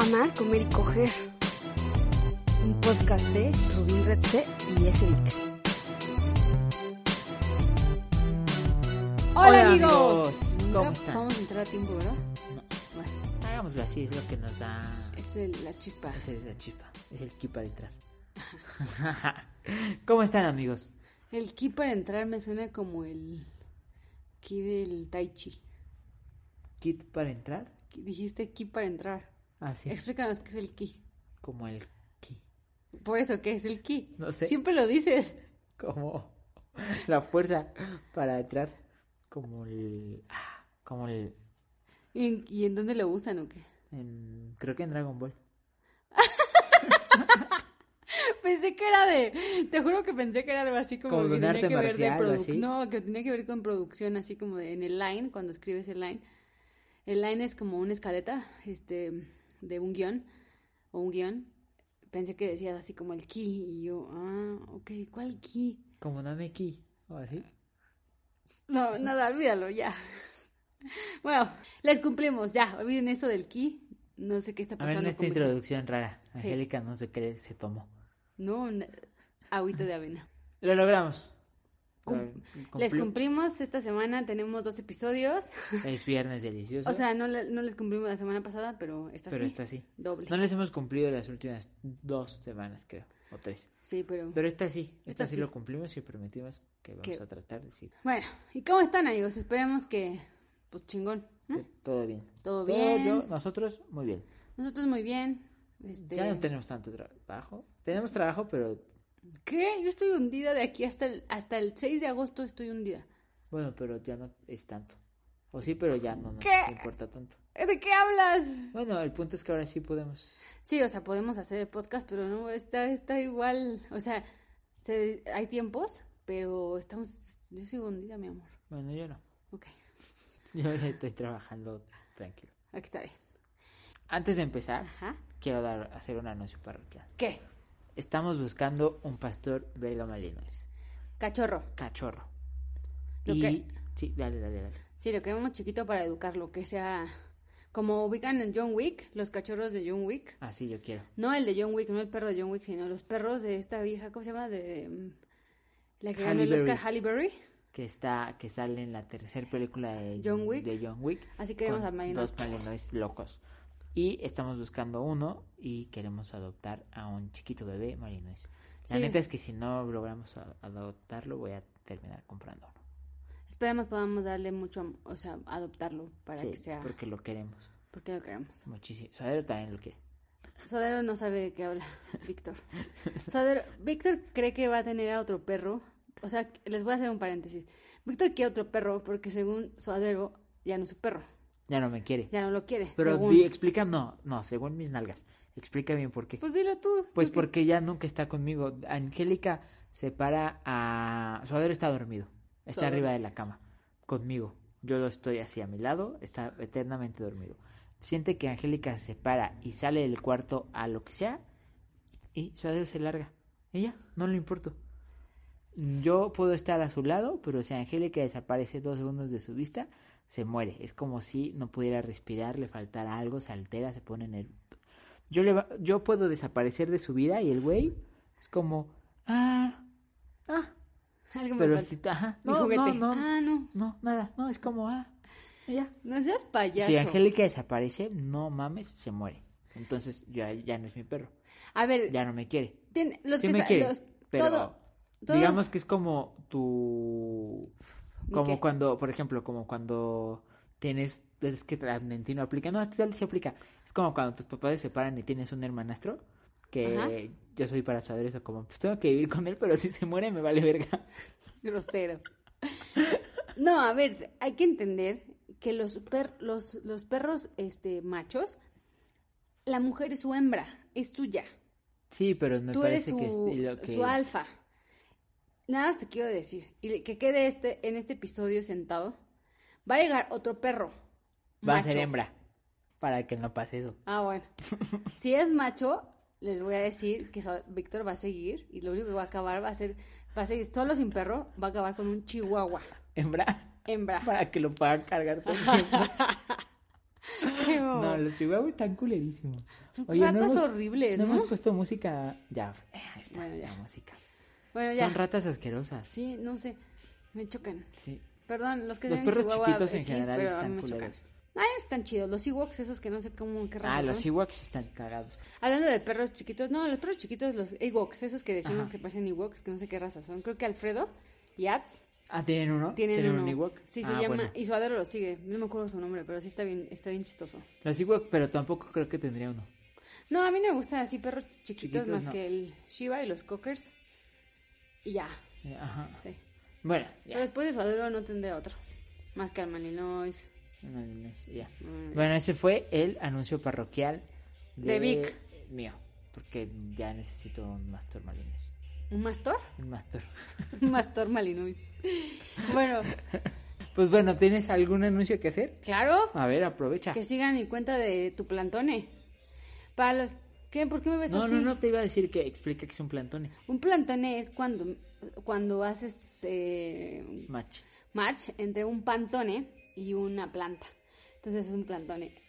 Amar, comer y coger. Un podcast de Rubín Redse y Esric. Hola, Hola, amigos. amigos. ¿Cómo están? Vamos a entrar a tiempo, ¿verdad? No. Bueno, Hagámoslo así, es lo que nos da. es el- la chispa. Esa es la chispa. Es el key para entrar. ¿Cómo están, amigos? El ki para entrar me suena como el ki del tai chi. ¿Kit para entrar? Ki- Dijiste ki para entrar. Así. Explícanos qué es el ki. Como el ki. Por eso, ¿qué es el ki? No sé. Siempre lo dices. Como la fuerza para entrar. Como el. ah, Como el. ¿Y en, y en dónde lo usan o qué? en- creo que en Dragon Ball. Pensé que era de. Te juro que pensé que era algo así como, Como que tenía que ver de marcial o produ- así. No, que tenía que ver con producción, así como de en el line, cuando escribes el line. El line es como una escaleta, este, de un guion o un guion. Pensé que decías así como el key y yo, ah, ok, ¿cuál key? Como Name Ki. O así. No, nada, olvídalo, ya. Bueno, les cumplimos, ya, olviden eso del key. No sé qué está A ver, pasando. en esta con introducción rara. Angélica no sé qué se tomó. No, agüita de avena. Lo logramos. Cum- Les cumplimos esta semana, tenemos dos episodios. Es viernes delicioso. O sea, no, le- no les cumplimos la semana pasada, pero esta pero sí. esta sí. Doble. No les hemos cumplido las últimas dos semanas, creo. O tres. Sí, pero... Pero esta sí. Esta, Esta sí, sí. lo cumplimos y prometimos que vamos Que- a tratar de sí. Bueno, ¿y cómo están, amigos? Esperemos que... Pues chingón. ¿no? Todo bien. Todo Todo bien. yo, nosotros, muy bien. Nosotros muy bien. Este... Ya no tenemos tanto trabajo. Tenemos trabajo, pero ¿Qué? Yo estoy hundida de aquí hasta el, hasta el 6 de agosto estoy hundida. bueno, pero ya no es tanto. O sí, pero ya no nos ¿Qué? importa tanto. ¿De qué hablas? Bueno, el punto es que ahora sí podemos. Sí, o sea, podemos hacer el podcast, pero no, está, está igual. O sea, se- hay tiempos, pero estamos... Yo sigo hundida, mi amor. Bueno, yo no. Ok, Yo estoy trabajando tranquilo. aquí está bien. Antes de empezar, Ajá. quiero dar hacer un anuncio parroquial. ¿Qué? Estamos buscando un pastor velo malinois. Cachorro. Cachorro. Lo y que- sí, dale, dale, dale. Sí, lo queremos chiquito para educarlo, que sea como ubican en John Wick, los cachorros de John Wick. Así yo quiero. No el de John Wick, no el perro de John Wick, sino los perros de esta vieja, ¿cómo se llama? De mm, la que ganó el Oscar, Berry. Halle Berry. Que está, que sale en la tercera película de John Wick. De John Wick. Así queremos con a Malinois. Dos malinois locos. Y estamos buscando uno y queremos adoptar a un chiquito bebé malinois. La Sí. neta es que si no logramos adoptarlo, voy a terminar comprando uno. Esperemos podamos darle mucho, o sea, adoptarlo para Sí, que sea, porque lo queremos porque lo queremos. muchísimo. Suadero también lo quiere. Sodero no sabe de qué habla, Víctor. Sodero, Víctor cree que va a tener a otro perro. O sea, les voy a hacer un paréntesis. Víctor quiere otro perro porque según Sodero ya no es su perro, Ya no me quiere. ya no lo quiere. Pero según. di- explica, no, no, según mis nalgas. Explica bien por qué. Pues dilo tú. Pues porque- porque ya nunca está conmigo. Angélica se para a... Suadero está dormido. Está Suadero. arriba de la cama. Conmigo. Yo lo estoy así a mi lado. Está eternamente dormido. Siente que Angélica se para y sale del cuarto a lo que sea. Y Suadero se larga. Ella, no le importa. Yo puedo estar a su lado, pero si Angélica desaparece dos segundos de su vista, se muere. Es como si no pudiera respirar, le faltara algo, se altera, se pone nervioso. Yo, le va- yo puedo desaparecer de su vida y el güey es como, ah, ah, Algo me pero si, ajá, no, no, no, Ah, no. no, nada, no, es como, ah, ya. No seas payaso. Si Angélica desaparece, no mames, se muere. Entonces ya, ya no es mi perro, A ver, ya no me quiere. tiene- los Sí que me quiere, los- pero todo- todo- digamos que es como tu... ¿Mi Como qué? cuando, por ejemplo, como cuando tienes... Es que Trasdentino aplica, no, tal sí aplica. Es como cuando tus papás se separan y tienes un hermanastro, que Ajá. yo soy para saber eso, como, pues tengo que vivir con él, pero si se muere me vale verga. Grosero. No, a ver, hay que entender que los, per- los, los perros este, machos, la mujer es su hembra, es tuya. Sí, pero me Tú eres parece que, su, es lo que su alfa. Nada más te quiero decir. Y que quede este, en este episodio sentado. Va a llegar otro perro. va a ser hembra. Para que no pase eso. Ah, bueno. si es macho, les voy a decir que Víctor va a seguir. Y lo único que va a acabar va a ser. Va a seguir solo sin perro. Va a acabar con un chihuahua. Hembra. Hembra. Para que lo puedan cargar todo. No, los chihuahuas están culerísimos. Son Oye, no ratas hemos- horribles, No ¿no? hemos puesto música. Ya, eh, ahí está Bueno, ya. la música. Bueno, ya. Son ratas asquerosas. Sí, no sé. Me chocan. Sí. Perdón, los que Los perros chihuahua chiquitos en X, general pero están me chocan. culeros. Ay, están chidos. Los Ewoks, esos que no sé cómo, qué Ah, los. Ewoks están cagados. Hablando de perros chiquitos, no, los perros chiquitos, los Ewoks, esos que decimos Ajá. que parecen Ewoks, que no sé qué raza son. Creo que Alfredo y Ats Ah, ¿tienen uno? tienen, uno. un Ewok? Sí, se Ah, llama, bueno. y su adoro lo sigue. No me acuerdo su nombre, pero sí está bien, está bien chistoso. Los Ewok, pero tampoco creo que tendría uno. No, a mí no me gustan así perros chiquitos, Chiquitos, más no. que el Shiba y los Cockers. Y ya, Eh, Ajá. sí. Bueno, Pero después de su adoro no tendré otro. Más que al Malinois. No, no, no, ya. Mm, Bueno, ese fue el anuncio parroquial de, De Vic. mío. Porque ya necesito un Mastor Malinois. ¿Un mastor? Un Mastor. Un mastor Malinois. Bueno, Pues bueno, ¿tienes algún anuncio que hacer? claro. A ver, aprovecha. Que sigan mi cuenta de tu plantone. Para los... ¿Qué? ¿Por qué me ves No, así? no, no, te iba a decir que explica que es un plantone. Un plantone es cuando, cuando haces eh, Match. match entre un pantone y una planta. Entonces es un plantone.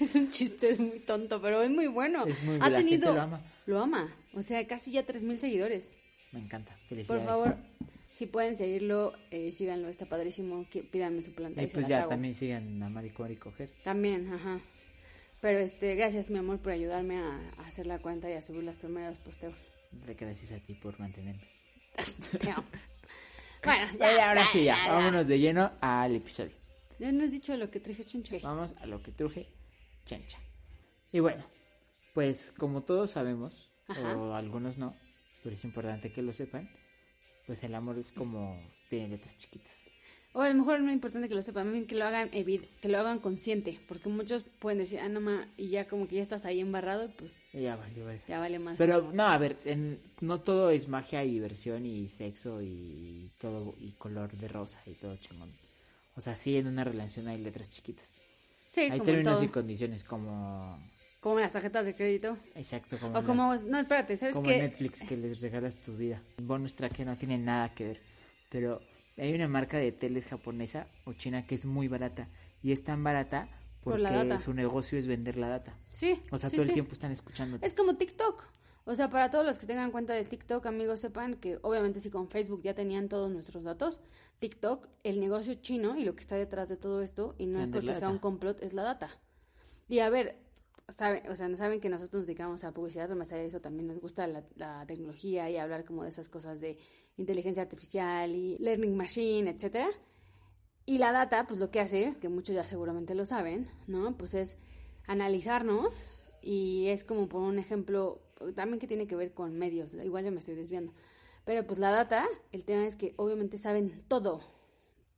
Es un chiste, es muy tonto, pero es muy bueno. Es muy- ha la gente tenido, lo ama. Lo ama. O sea, casi ya 3.000 seguidores. Me encanta. Por Felicidades. favor, si pueden seguirlo, eh, síganlo, está padrísimo. que- Pídanme su planta Y pues ya hago. también sigan a Maricón y Coger. También, ajá. Pero este, gracias mi amor por ayudarme a, a hacer la cuenta y a subir los primeros posteos. Gracias a ti por mantenerme. Bueno, Ya, ahora sí, ya. ya. Vámonos de lleno al episodio. Ya no has dicho lo que traje chuncho. Vamos a lo que truje chencha. Y bueno, pues como todos sabemos, Ajá. o algunos no, pero es importante que lo sepan, pues el amor es como tiene letras chiquitas. O a lo mejor no es importante que lo sepan, que lo hagan que lo hagan consciente, porque muchos pueden decir, ah, no ma, y ya como que ya estás ahí embarrado, pues Y ya vale, vale. ya vale más. Pero no, a ver, en- no todo es magia y diversión y sexo y todo y color de rosa y todo chingón. O sea, sí en una relación hay letras chiquitas. sí, hay como términos todo. y condiciones como Como en las tarjetas de crédito. exacto como, O como, las- no, espérate, ¿sabes como Netflix que les regalas tu vida. Bonus track que no tiene nada que ver. Pero hay una marca de teles japonesa o china que es muy barata. Y es tan barata Por porque su negocio es vender la data. Sí. O sea, sí, todo el tiempo están escuchando. Es como TikTok. O sea, para todos los que tengan cuenta de TikTok, amigos, sepan que obviamente si con Facebook ya tenían todos nuestros datos, TikTok, el negocio chino y lo que está detrás de todo esto, y no es porque sea un complot, es la data. Y a ver, saben, o sea, saben que nosotros nos dedicamos a publicidad, pero más allá de eso también nos gusta la, la tecnología y hablar como de esas cosas de inteligencia artificial y learning machine, etcétera. Y la data, pues lo que hace, que muchos ya seguramente lo saben, ¿no? Pues es analizarnos y es como por un ejemplo, también que tiene que ver con medios, igual yo me estoy desviando. Pero pues la data, el tema es que obviamente saben todo,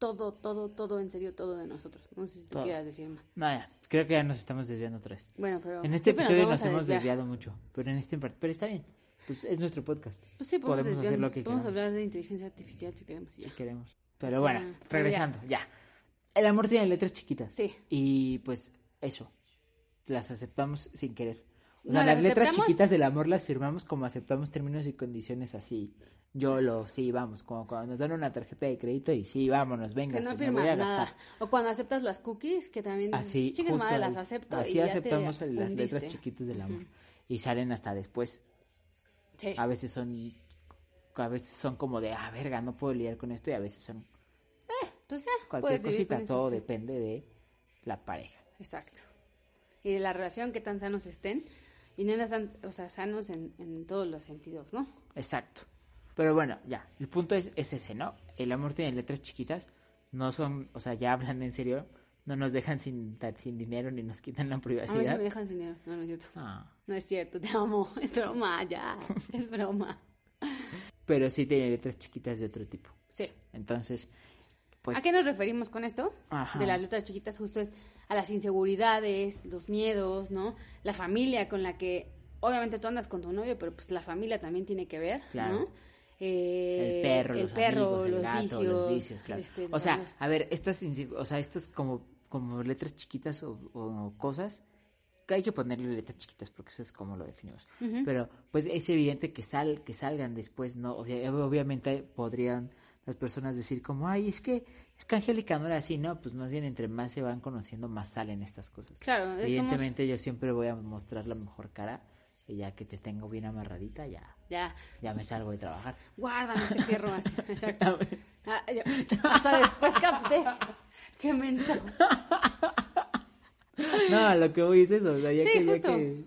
todo, todo, todo, en serio, todo de nosotros. No sé si tú quieras decir más. No, ya, creo que ya nos estamos desviando otra vez. Bueno, pero... En este episodio nos hemos desviado mucho, pero en este en part- pero está bien. Pues es nuestro podcast. Pues sí, podemos, Podemos hacer lo que podemos queramos. hablar de inteligencia artificial si queremos. si queremos. Pero bueno, ya. regresando, ya. El amor tiene letras chiquitas. Sí. Y pues eso, las aceptamos sin querer. O No, sea, las las letras chiquitas del amor las firmamos como aceptamos términos y condiciones así. Yo lo, sí, vamos, como cuando nos dan una tarjeta de crédito y sí, vámonos, venga, no me voy nada. gastar. O cuando aceptas las cookies, que también... Así, Chingues justo madre, las acepto. Así y ya te aceptamos las letras chiquitas del amor. Y salen hasta después. Sí. A veces son, a veces son como de, ah, verga, no puedo lidiar con esto. Y a veces son Pues ya, cualquier cosita, eso, todo sí. depende de la pareja. Exacto. Y de la relación, que tan sanos estén. Y no están, o sea, sanos en, en todos los sentidos, ¿no? Exacto. Pero bueno, ya, el punto es, es ese, ¿no? El amor tiene letras chiquitas, no son, o sea, ya hablan en serio, no nos dejan sin, sin dinero ni nos quitan la privacidad. me dejan sin dinero. No, no es cierto. Ah, No es cierto, te amo. Es broma, ya. Es broma. pero sí tiene letras chiquitas de otro tipo. Sí. Entonces, Pues- ¿A qué nos referimos con esto? Ajá. De las letras chiquitas, justo es a las inseguridades, los miedos, ¿no? La familia con la que, obviamente tú andas con tu novio, pero pues la familia también tiene que ver, Claro. ¿no? Eh, el perro, el los perro, amigos, el los, gato, vicios, los vicios, claro. este, o sea, a ver, estas, o sea, estas como, como letras chiquitas o, o cosas, hay que ponerle letras chiquitas porque eso es como lo definimos. Pero pues es evidente que sal, que salgan después, no, O sea, obviamente podrían las personas decir como, ay, es que es que Angélica no era así, no, pues más bien entre más se van conociendo, más salen estas cosas. Claro, somos- evidentemente yo siempre voy a mostrar la mejor cara y ya que te tengo bien amarradita, ya, ya, ya me salgo de trabajar. guárdame este fierro así, exacto. Ah, yo- hasta después capté. Qué menso. No, lo que voy es eso, o sea, ya Sí, que, ya justo. que-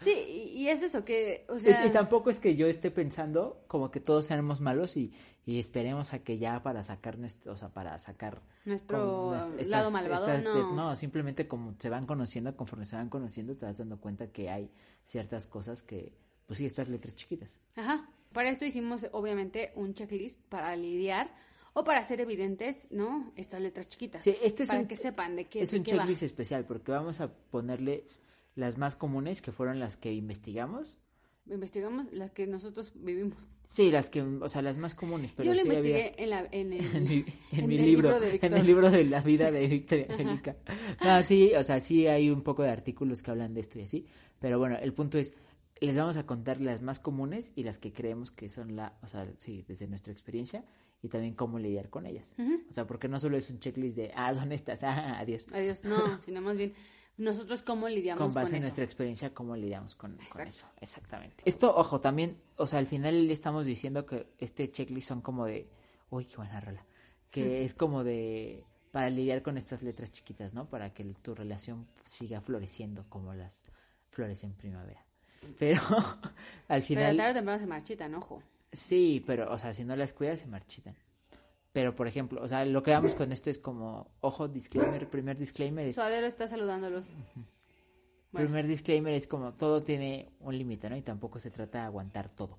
Sí, y, es eso, que, o sea... Y, tampoco es que yo esté pensando como que todos seamos malos y, y esperemos a que ya para sacar nuestro, o sea, para sacar Nuestro lado malvado, estas- no. no, simplemente como se van conociendo, conforme se van conociendo, te vas dando cuenta que hay ciertas cosas que, pues sí, estas letras chiquitas. Ajá. Para esto hicimos, obviamente, un checklist para lidiar o para hacer evidentes, ¿no? Estas letras chiquitas. Sí, este es para un- que sepan de qué, es un qué va. checklist especial porque vamos a ponerle las más comunes que fueron las que investigamos. Investigamos las que nosotros vivimos. Sí, las que, o sea, las más comunes, pero Yo lo sí había- investigué en, la, en, el, en mi, en mi el libro, de en el libro de la vida de Victoria Angélica. No, sí, o sea, sí hay un poco de artículos que hablan de esto y así, pero bueno, el punto es, les vamos a contar las más comunes y las que creemos que son la, o sea, sí, desde nuestra experiencia y también cómo lidiar con ellas. O sea, porque no solo es un checklist de, ah, son estas, ah, adiós. Adiós, no, sino más bien nosotros cómo lidiamos Con con, base en eso. nuestra experiencia, cómo lidiamos con, con eso. Exactamente. Esto, ojo, también, o sea, al final le estamos diciendo que este checklist son como de, uy, qué buena rola, que es como de, para lidiar con estas letras chiquitas, ¿no? Para que tu relación siga floreciendo como las flores en primavera. Pero al Pero final, tarde o temprano se marchitan, ojo. sí, pero, o sea, si no las cuidas se marchitan. Pero, por ejemplo, o sea, lo que vamos con esto es como, ojo, disclaimer, primer disclaimer es Suadero está saludándolos. Bueno. primer disclaimer es como todo tiene un límite, ¿no? Y tampoco se trata de aguantar todo.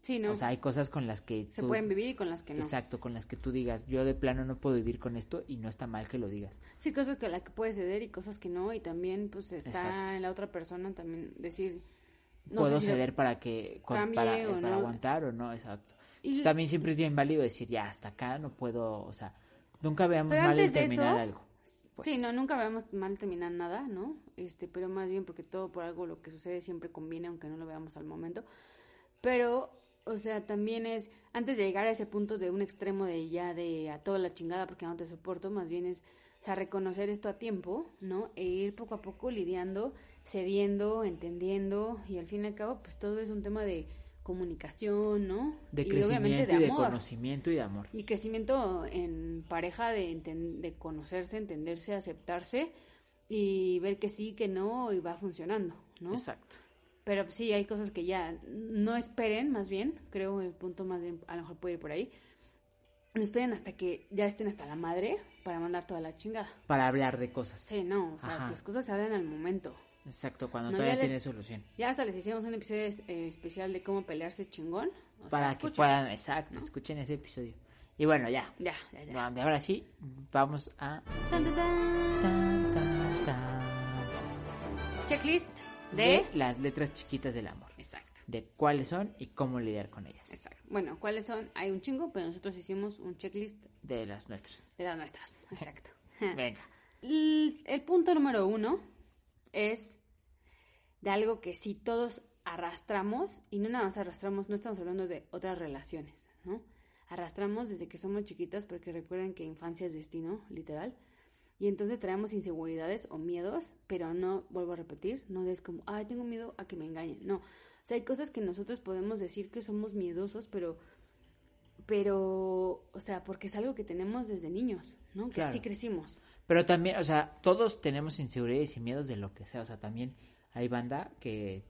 Sí, ¿no? O sea, hay cosas con las que se tú- pueden vivir y con las que no. Exacto, con las que tú digas, yo de plano no puedo vivir con esto y no está mal que lo digas. Sí, cosas que la que puedes ceder y cosas que no. Y también, pues, está Exacto. en la otra persona también decir... no puedo sé si ceder para que para, o para no. aguantar o no, exacto. Y- también siempre es bien válido decir, ya, hasta acá no puedo, o sea, nunca veamos Pero mal el terminar eso, algo. Pues, Sí, no, nunca veamos mal terminar nada, ¿no? Este, pero más bien porque todo por algo lo que sucede siempre conviene, aunque no lo veamos al momento. Pero, o sea, también es, antes de llegar a ese punto de un extremo de ya de a toda la chingada porque no te soporto, más bien es, o sea, reconocer esto a tiempo, ¿no? E ir poco a poco lidiando, cediendo, entendiendo, y al fin y al cabo, pues todo es un tema de comunicación, ¿no? de y crecimiento y de amor. conocimiento y de amor. Y crecimiento en pareja de, de conocerse, entenderse, aceptarse y ver que sí, que no y va funcionando, ¿no? Exacto. Pero sí, hay cosas que ya no esperen, más bien, creo el punto más bien, a lo mejor puede ir por ahí. No esperen hasta que ya estén hasta la madre para mandar toda la chingada. Para hablar de cosas. Sí, no, o sea, Ajá. las cosas se hablan al momento. Exacto, cuando No, todavía les- tiene solución. Ya hasta les hicimos un episodio eh, especial de cómo pelearse chingón. O sea, Para que escuchen. puedan, exacto, escuchen ese episodio. Y bueno, ya. Ya, ya, ya. De ahora sí, vamos a... Tan, tan, tan. Checklist de... de las letras chiquitas del amor. Exacto. De cuáles son y cómo lidiar con ellas. Exacto. Bueno, ¿cuáles son? Hay un chingo, pero nosotros hicimos un checklist De las nuestras. de las nuestras. Exacto. Venga. El, el punto número uno es de algo que si todos arrastramos, y no nada más arrastramos, no estamos hablando de otras relaciones, ¿no? Arrastramos desde que somos chiquitas, porque recuerden que infancia es destino, literal. Y entonces traemos inseguridades o miedos, pero no, vuelvo a repetir, no es como, ay, tengo miedo a que me engañen. No. O sea, hay cosas que nosotros podemos decir que somos miedosos, pero, pero, o sea, porque es algo que tenemos desde niños, ¿no? Que Claro. así crecimos. Pero también, o sea, todos tenemos inseguridades y miedos de lo que sea. O sea, también hay banda que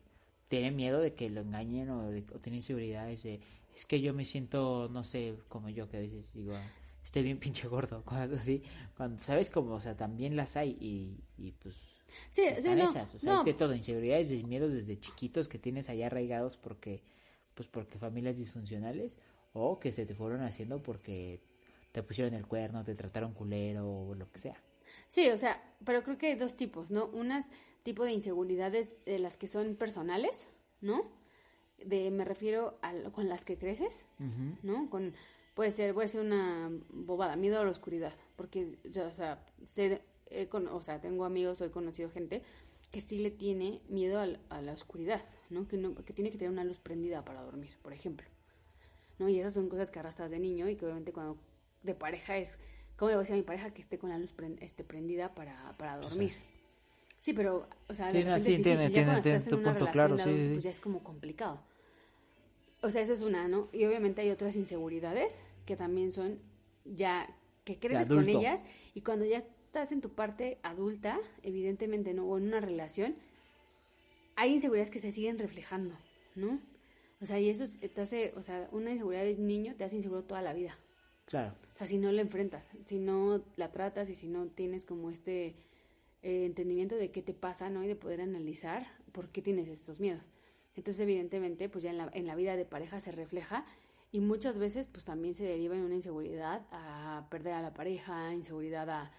tiene miedo de que lo engañen o, de, o tiene inseguridades de, es que yo me siento, no sé, como yo que a veces digo, estoy bien pinche gordo, cosas así. Cuando, ¿sabes? Como, o sea, también las hay y, y pues Sí, sí, están no, esas. O sea, no. de todo, inseguridades y miedos desde chiquitos que tienes allá arraigados porque, pues porque familias disfuncionales o que se te fueron haciendo porque te pusieron el cuerno, te trataron culero o lo que sea. Sí, o sea, pero creo que hay dos tipos, ¿no? Unas tipo de inseguridades de las que son personales, ¿no? De, me refiero a con las que creces, ¿no? Con, puede ser, puede ser una bobada, miedo a la oscuridad, porque yo, o sea, sé, con- o sea, tengo amigos o he conocido gente que sí le tiene miedo al- a, la oscuridad, ¿no? Que, ¿no? que tiene que tener una luz prendida para dormir, por ejemplo, ¿no? Y esas son cosas que arrastras de niño y que obviamente cuando de pareja es, ¿cómo le voy a decir a mi pareja que esté con la luz este, prendida para, para dormir? Sí, pero, o sea, Sí, no, sí, es entiendo, difícil, ya entiendo, cuando entiendo estás en tu punto, claro, sí, sí, sí. pues ya es como complicado. O sea, esa es una, ¿no? Y obviamente hay otras inseguridades que también son ya que creces con ellas y cuando ya estás en tu parte adulta, evidentemente, ¿no? O en una relación, hay inseguridades que se siguen reflejando, ¿no? O sea, y eso es- te hace, o sea, una inseguridad de niño te hace inseguro toda la vida. Claro. O sea, si no la enfrentas, si no la tratas y si no tienes como este eh, entendimiento de qué te pasa, ¿no? Y de poder analizar por qué tienes estos miedos. Entonces, evidentemente, pues ya en la, en la vida de pareja se refleja y muchas veces pues también se deriva en una inseguridad a perder a la pareja, inseguridad a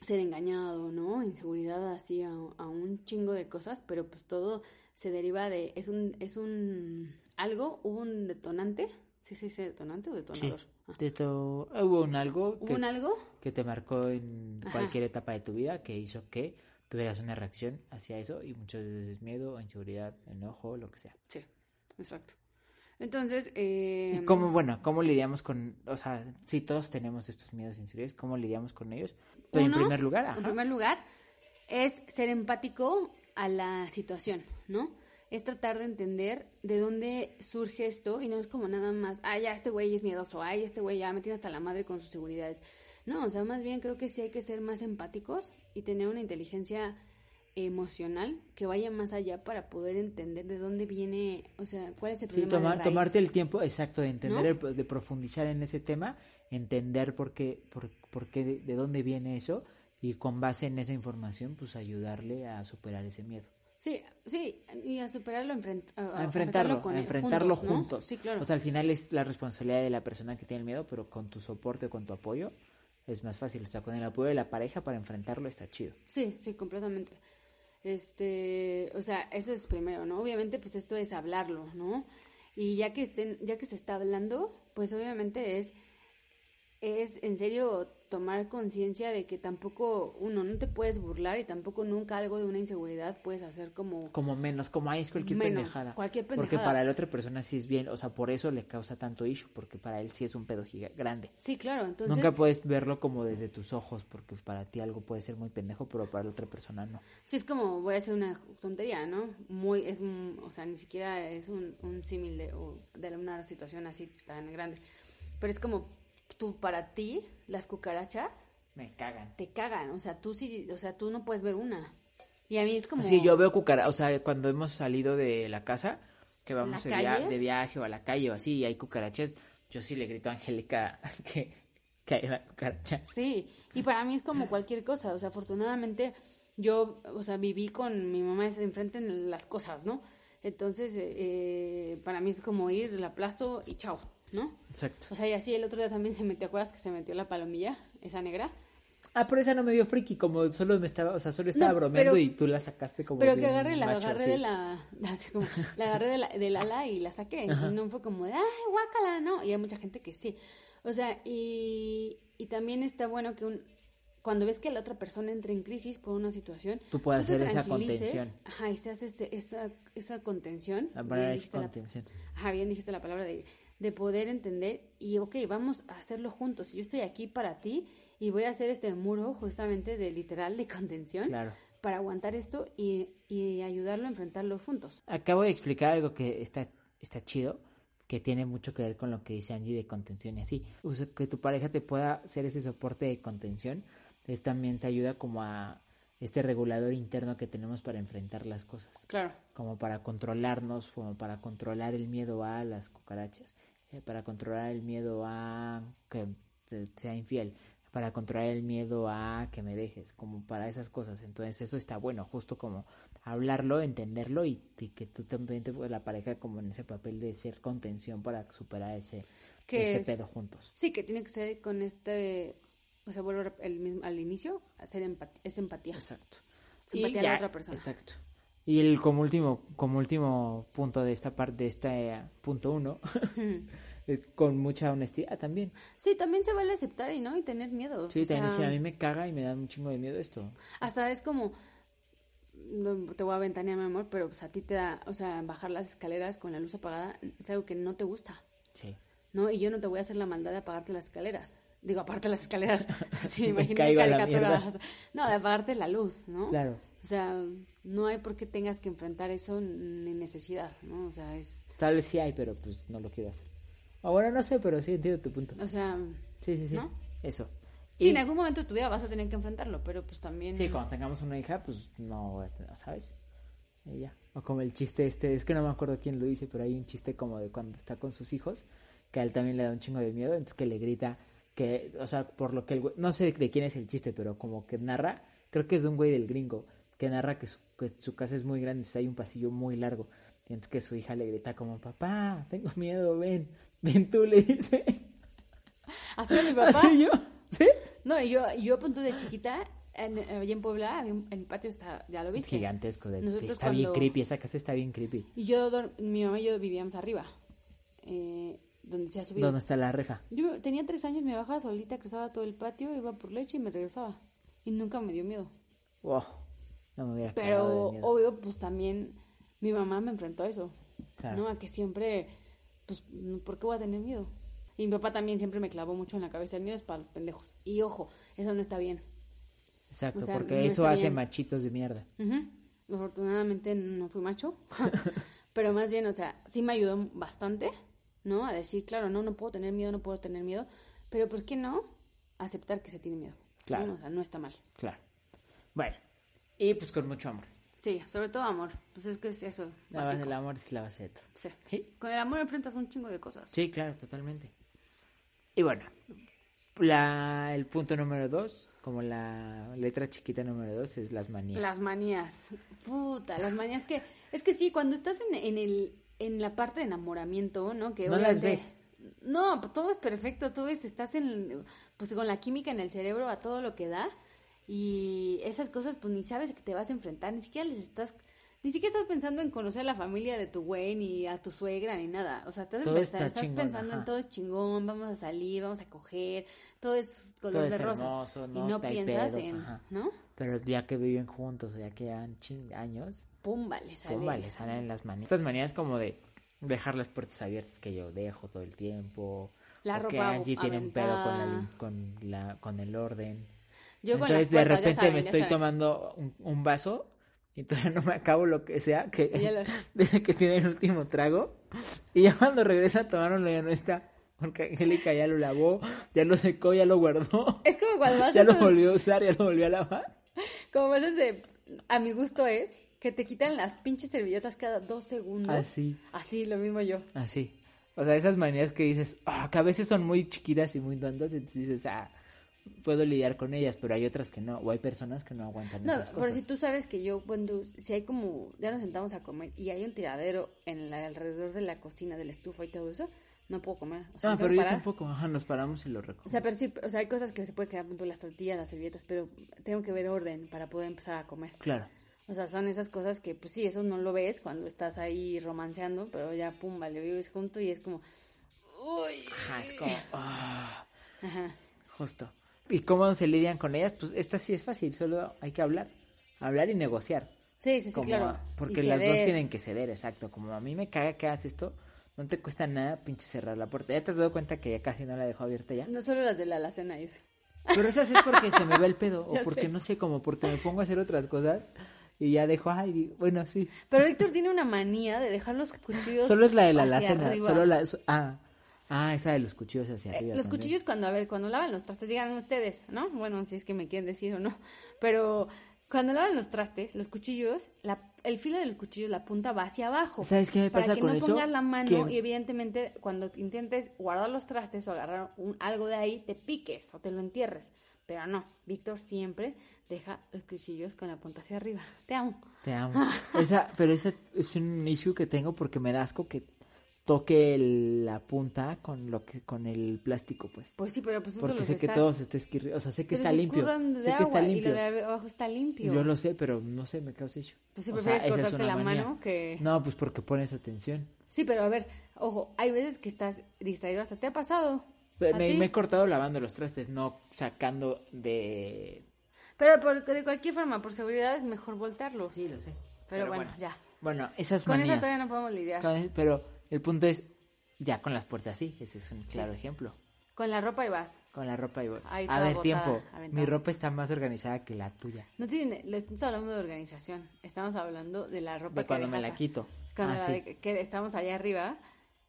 ser engañado, ¿no? Inseguridad así a, a un chingo de cosas, pero pues todo se deriva de, es un, es un, algo, hubo un detonante, ¿sí se dice detonante o Sí. detonador? Ah. De to- Hubo un algo ¿Hubo que, un algo? que te marcó en Ajá. cualquier etapa de tu vida que hizo que tuvieras una reacción hacia eso y muchas veces miedo, inseguridad, enojo, lo que sea. Sí, exacto. Entonces, eh, ¿Y cómo, bueno, cómo lidiamos con, o sea, sí, todos tenemos estos miedos e inseguridades, ¿cómo lidiamos con ellos? Pero Uno, en primer lugar, en primer lugar, es ser empático a la situación, ¿no? Es tratar de entender de dónde surge esto y no es como nada más, ah, ya este güey es miedoso, ay, este güey ya me tiene hasta la madre con sus seguridades. No, o sea, más bien creo que sí hay que ser más empáticos y tener una inteligencia emocional que vaya más allá para poder entender de dónde viene, o sea, cuál es el sí, problema de tomar, raíz. tomarte el tiempo, exacto, de entender, ¿No? el- de profundizar en ese tema, entender por qué, por, por qué, de, de dónde viene eso y con base en esa información, pues ayudarle a superar ese miedo. Sí, sí, y a superarlo, enfrent- a enfrentarlo, con enfrentarlo juntos, ¿no? juntos. Sí, claro. O sea, al final es la responsabilidad de la persona que tiene el miedo, pero con tu soporte, con tu apoyo, es más fácil. O sea, con el apoyo de la pareja para enfrentarlo está chido. Sí, sí, completamente. Este, o sea, eso es primero, ¿no? Obviamente, pues esto es hablarlo, ¿no? Y ya que estén, ya que se está hablando, pues obviamente es, es en serio tomar conciencia de que tampoco, uno, no te puedes burlar y tampoco nunca algo de una inseguridad puedes hacer como Como menos, como ahí es cualquier Menos, pendejada. cualquier Porque para la otra persona sí es bien, o sea, por eso le causa tanto issue, porque para él sí es un pedo giga- grande. Sí, claro, entonces Nunca puedes verlo como desde tus ojos, porque para ti algo puede ser muy pendejo, pero para la otra persona no. Sí, es como, voy a hacer una tontería, ¿no? Muy, es, un- o sea, ni siquiera es un, un símil de, o de una situación así tan grande. Pero es como, tú, para ti, las cucarachas Me cagan. te cagan, o sea, tú sí, o sea, tú no puedes ver una. Y a mí es como... Sí, yo veo cucara, o sea, cuando hemos salido de la casa, que vamos de viaje o a la calle o así, y hay cucarachas, yo sí le grito a Angélica que, que hay una cucaracha. Sí, y para mí es como cualquier cosa, o sea, afortunadamente yo, o sea, viví con mi mamá enfrente en las cosas, ¿no? Entonces, eh, eh, para mí es como ir, la aplasto y chao, ¿no? Exacto. O sea, y así el otro día también se metió, ¿acuerdas que se metió la palomilla, esa negra? Ah, pero esa no me dio friki, como solo me estaba, o sea, solo estaba No, bromeando pero- y tú la sacaste como Pero que agarré, la macho, agarré así. de la, así como, la agarré de la, del ala y la saqué. Y no fue como de, ay, guácala, no. Y hay mucha gente que sí. O sea, y, y también está bueno que un, cuando ves que la otra persona entra en crisis por una situación, Tú puedes hacer esa contención. Ajá, y se hace ese- esa, esa contención. La palabra contención. Ajá, bien dijiste la palabra de, de poder entender y, ok, vamos a hacerlo juntos. Yo estoy aquí para ti y voy a hacer este muro justamente de literal de contención Claro. para aguantar esto y, y ayudarlo a enfrentarlo juntos. Acabo de explicar algo que está, está chido, que tiene mucho que ver con lo que dice Angie de contención y así. O sea, que tu pareja te pueda ser ese soporte de contención, es también te ayuda como a este regulador interno que tenemos para enfrentar las cosas. Claro. como para controlarnos, como para controlar el miedo a las cucarachas, eh, para controlar el miedo a que te sea infiel, para controlar el miedo a que me dejes, como para esas cosas. Entonces eso está bueno, justo como hablarlo, entenderlo y, y que tú también te la pareja como en ese papel de ser contención para superar ese Que este es- pedo juntos. Sí, que tiene que ser con este, o sea, vuelvo el mismo, al inicio, hacer empatía, es empatía. Exacto. Simpatía a la otra persona. Exacto. Y el como último, como último punto de esta parte, de este eh, punto uno, con mucha honestidad también. Sí, también se vale aceptar y no y tener miedo. Sí, o también sea, a mí me caga y me da un chingo de miedo esto. Hasta es como, no te voy a ventanear, mi amor, pero pues a ti te da, o sea, bajar las escaleras con la luz apagada es algo que no te gusta, Sí. ¿no? Y yo no te voy a hacer la maldad de apagarte las escaleras. Digo, aparte las escaleras. Sí, me imagino caricaturas. No, de apagarte la luz, ¿no? Claro. O sea, no hay por qué tengas que enfrentar eso ni necesidad, ¿no? O sea, es, Tal vez sí hay, pero pues no lo quiero hacer. O bueno, no sé, pero sí entiendo tu punto. o sea, Sí, sí, sí. ¿no? Eso. sí, Y- en algún momento de tu vida vas a tener que enfrentarlo, pero pues también... Sí, cuando tengamos una hija, pues no ¿sabes? Ya. O como el chiste este, es que no me acuerdo quién lo dice, pero hay un chiste como de cuando está con sus hijos, que a él también le da un chingo de miedo, entonces que le grita que, o sea, por lo que el güey, no sé de quién es el chiste, pero como que narra, creo que es de un güey del gringo, que narra que su, que su casa es muy grande, hay un pasillo muy largo, y entonces que su hija le grita como, papá, tengo miedo, ven, ven tú, le dice. Así mi papá. Así yo, ¿sí? No, yo, yo punto de chiquita, en, allá en Puebla, en el patio está, ya lo Es viste. gigantesco, de- Nosotros está bien cuando- creepy, esa casa está bien creepy. Y yo, mi mamá y yo vivíamos arriba, eh, donde se ha subido. ¿Dónde está la reja? Yo tenía tres años, me bajaba solita, cruzaba todo el patio, iba por leche y me regresaba. Y nunca me dio miedo. Wow, no me hubiera cagado Pero de obvio, pues también mi mamá me enfrentó a eso. Claro. ¿No? A que siempre, pues, ¿por qué voy a tener miedo? Y mi papá también siempre me clavó mucho en la cabeza el miedo es para los pendejos. Y ojo, eso no está bien. Exacto, o sea, porque no eso hace bien. machitos de mierda. Ujú. Afortunadamente no fui macho, pero más bien, o sea, sí me ayudó bastante, ¿no? A decir, claro, no, no puedo tener miedo, no puedo tener miedo, pero ¿por qué no aceptar que se tiene miedo? Claro. ¿no? O sea, no está mal. Claro. Bueno, y pues con mucho amor. Sí, sobre todo amor, pues es que es eso. La base del amor es la base de todo. Sí. Sí, Con el amor enfrentas un chingo de cosas. sí, claro, totalmente. Y bueno, la, el punto número dos, como la letra chiquita número dos, es las manías. Las manías. Puta, las manías que... Es que sí, cuando estás en, en el, en la parte de enamoramiento, ¿no? Que No las ves. No, todo es perfecto, tú ves, estás en, pues con la química en el cerebro a todo lo que da y esas cosas pues ni sabes que te vas a enfrentar, ni siquiera les estás, ni siquiera estás pensando en conocer a la familia de tu güey, ni a tu suegra, ni nada, o sea, estás, estás chingón, pensando en todo es chingón, vamos a salir, vamos a coger, todo es color Todo de es rosa hermoso, y no piensas pedos, en, ajá. ¿no? Pero ya que viven juntos, ya que llevan ching años, Pum, vale, sale. pum, vale, salen las manías. Estas manías como de dejar las puertas abiertas que yo dejo todo el tiempo. La o que ropa Angie tiene un pedo la, con, la, con el orden. Yo con Entonces las de puertas, repente saben, me estoy saben. tomando un, un vaso y todavía no me acabo lo que sea, que lo- desde que tiene el último trago. Y ya cuando regresa a tomármelo ya no está. Porque Angélica ya lo lavó, ya lo secó, ya lo guardó. Es como cuando vas Ya a lo volvió a usar, ya lo volvió a lavar. Como esos de, a mi gusto es, que te quitan las pinches servilletas cada dos segundos. Así, Así, lo mismo yo. así. O sea, esas manías que dices, ah, que a veces son muy chiquitas y muy tontas, y tú dices, ah, puedo lidiar con ellas, pero hay otras que no, o hay personas que no aguantan No, esas pero cosas. si tú sabes que yo, cuando, si hay como, ya nos sentamos a comer y hay un tiradero en la, alrededor de la cocina, de la estufa y todo eso, no puedo comer. O sea, No, me pero yo parar. tampoco, ajá, nos paramos y lo recogemos. O sea, pero sí, o sea, hay cosas que se puede quedar, ejemplo, las tortillas, las servilletas, pero tengo que ver orden para poder empezar a comer. Claro. O sea, son esas cosas que, pues sí, eso no lo ves cuando estás ahí romanceando, pero ya, pum, vale, vives junto y es como, uy. Ajá, es como, ah, Ajá. justo. ¿Y cómo se lidian con ellas? Pues esta sí es fácil, solo hay que hablar. Hablar y negociar. Sí, sí, sí, Como- claro. Porque las dos tienen que ceder, exacto. Como a mí me caga que hagas esto, no te cuesta nada pinche cerrar la puerta. ¿Ya te has dado cuenta que ya casi no la dejo abierta ya? No solo las de la alacena, eso. Pero esas es porque se me va el pedo, o porque sé. no sé, como porque me pongo a hacer otras cosas y ya dejo, ay, digo, bueno, sí. Pero Víctor tiene una manía de dejar los cuchillos. Solo es la de la alacena, arriba. solo la... ah, ah, esa de los cuchillos hacia Eh, arriba los también. cuchillos cuando, a ver, cuando lavan los trastes, digan ustedes, ¿no? Bueno, si es que me quieren decir o no. Pero cuando lavan los trastes, los cuchillos, la, el filo de los cuchillos, la punta va hacia abajo. ¿Sabes qué me para pasa que con no eso? pongas la mano y evidentemente cuando intentes guardar los trastes o agarrar un, algo de ahí, te piques o te lo entierres. Pero no, Víctor siempre deja los cuchillos con la punta hacia arriba. Te amo. Te amo. Esa, pero esa es un issue que tengo porque me da asco que toque el- la punta con lo que con el plástico, pues. Pues sí, pero pues eso Porque sé que todo se está esquirri- o sea, sé que pero está limpio. de Sé que está agua, Y limpio. lo de abajo está limpio. Yo lo sé, pero no sé, me causa hecho. Pues sí, O prefieres es cortarte una la manía. mano que... No, pues porque pones atención. Sí, pero a ver, ojo, hay veces que estás distraído, hasta te ha pasado. Me, he cortado lavando los trastes, no sacando de... Pero por- de cualquier forma, por seguridad es mejor voltearlos. Sí, lo sé. pero, bueno, ya. Bueno, esas Con eso manías. todavía no podemos lidiar. Con- Pero el punto es, ya con las puertas sí, ese es un claro ejemplo. Con la ropa y vas. Con la ropa y. Ahí A ver, botada, tiempo. aventada. Mi ropa está más organizada que la tuya. No tiene, le estamos hablando de organización. Estamos hablando de la ropa De que cuando me la quito. Cuando Ah, la sí. que estamos allá arriba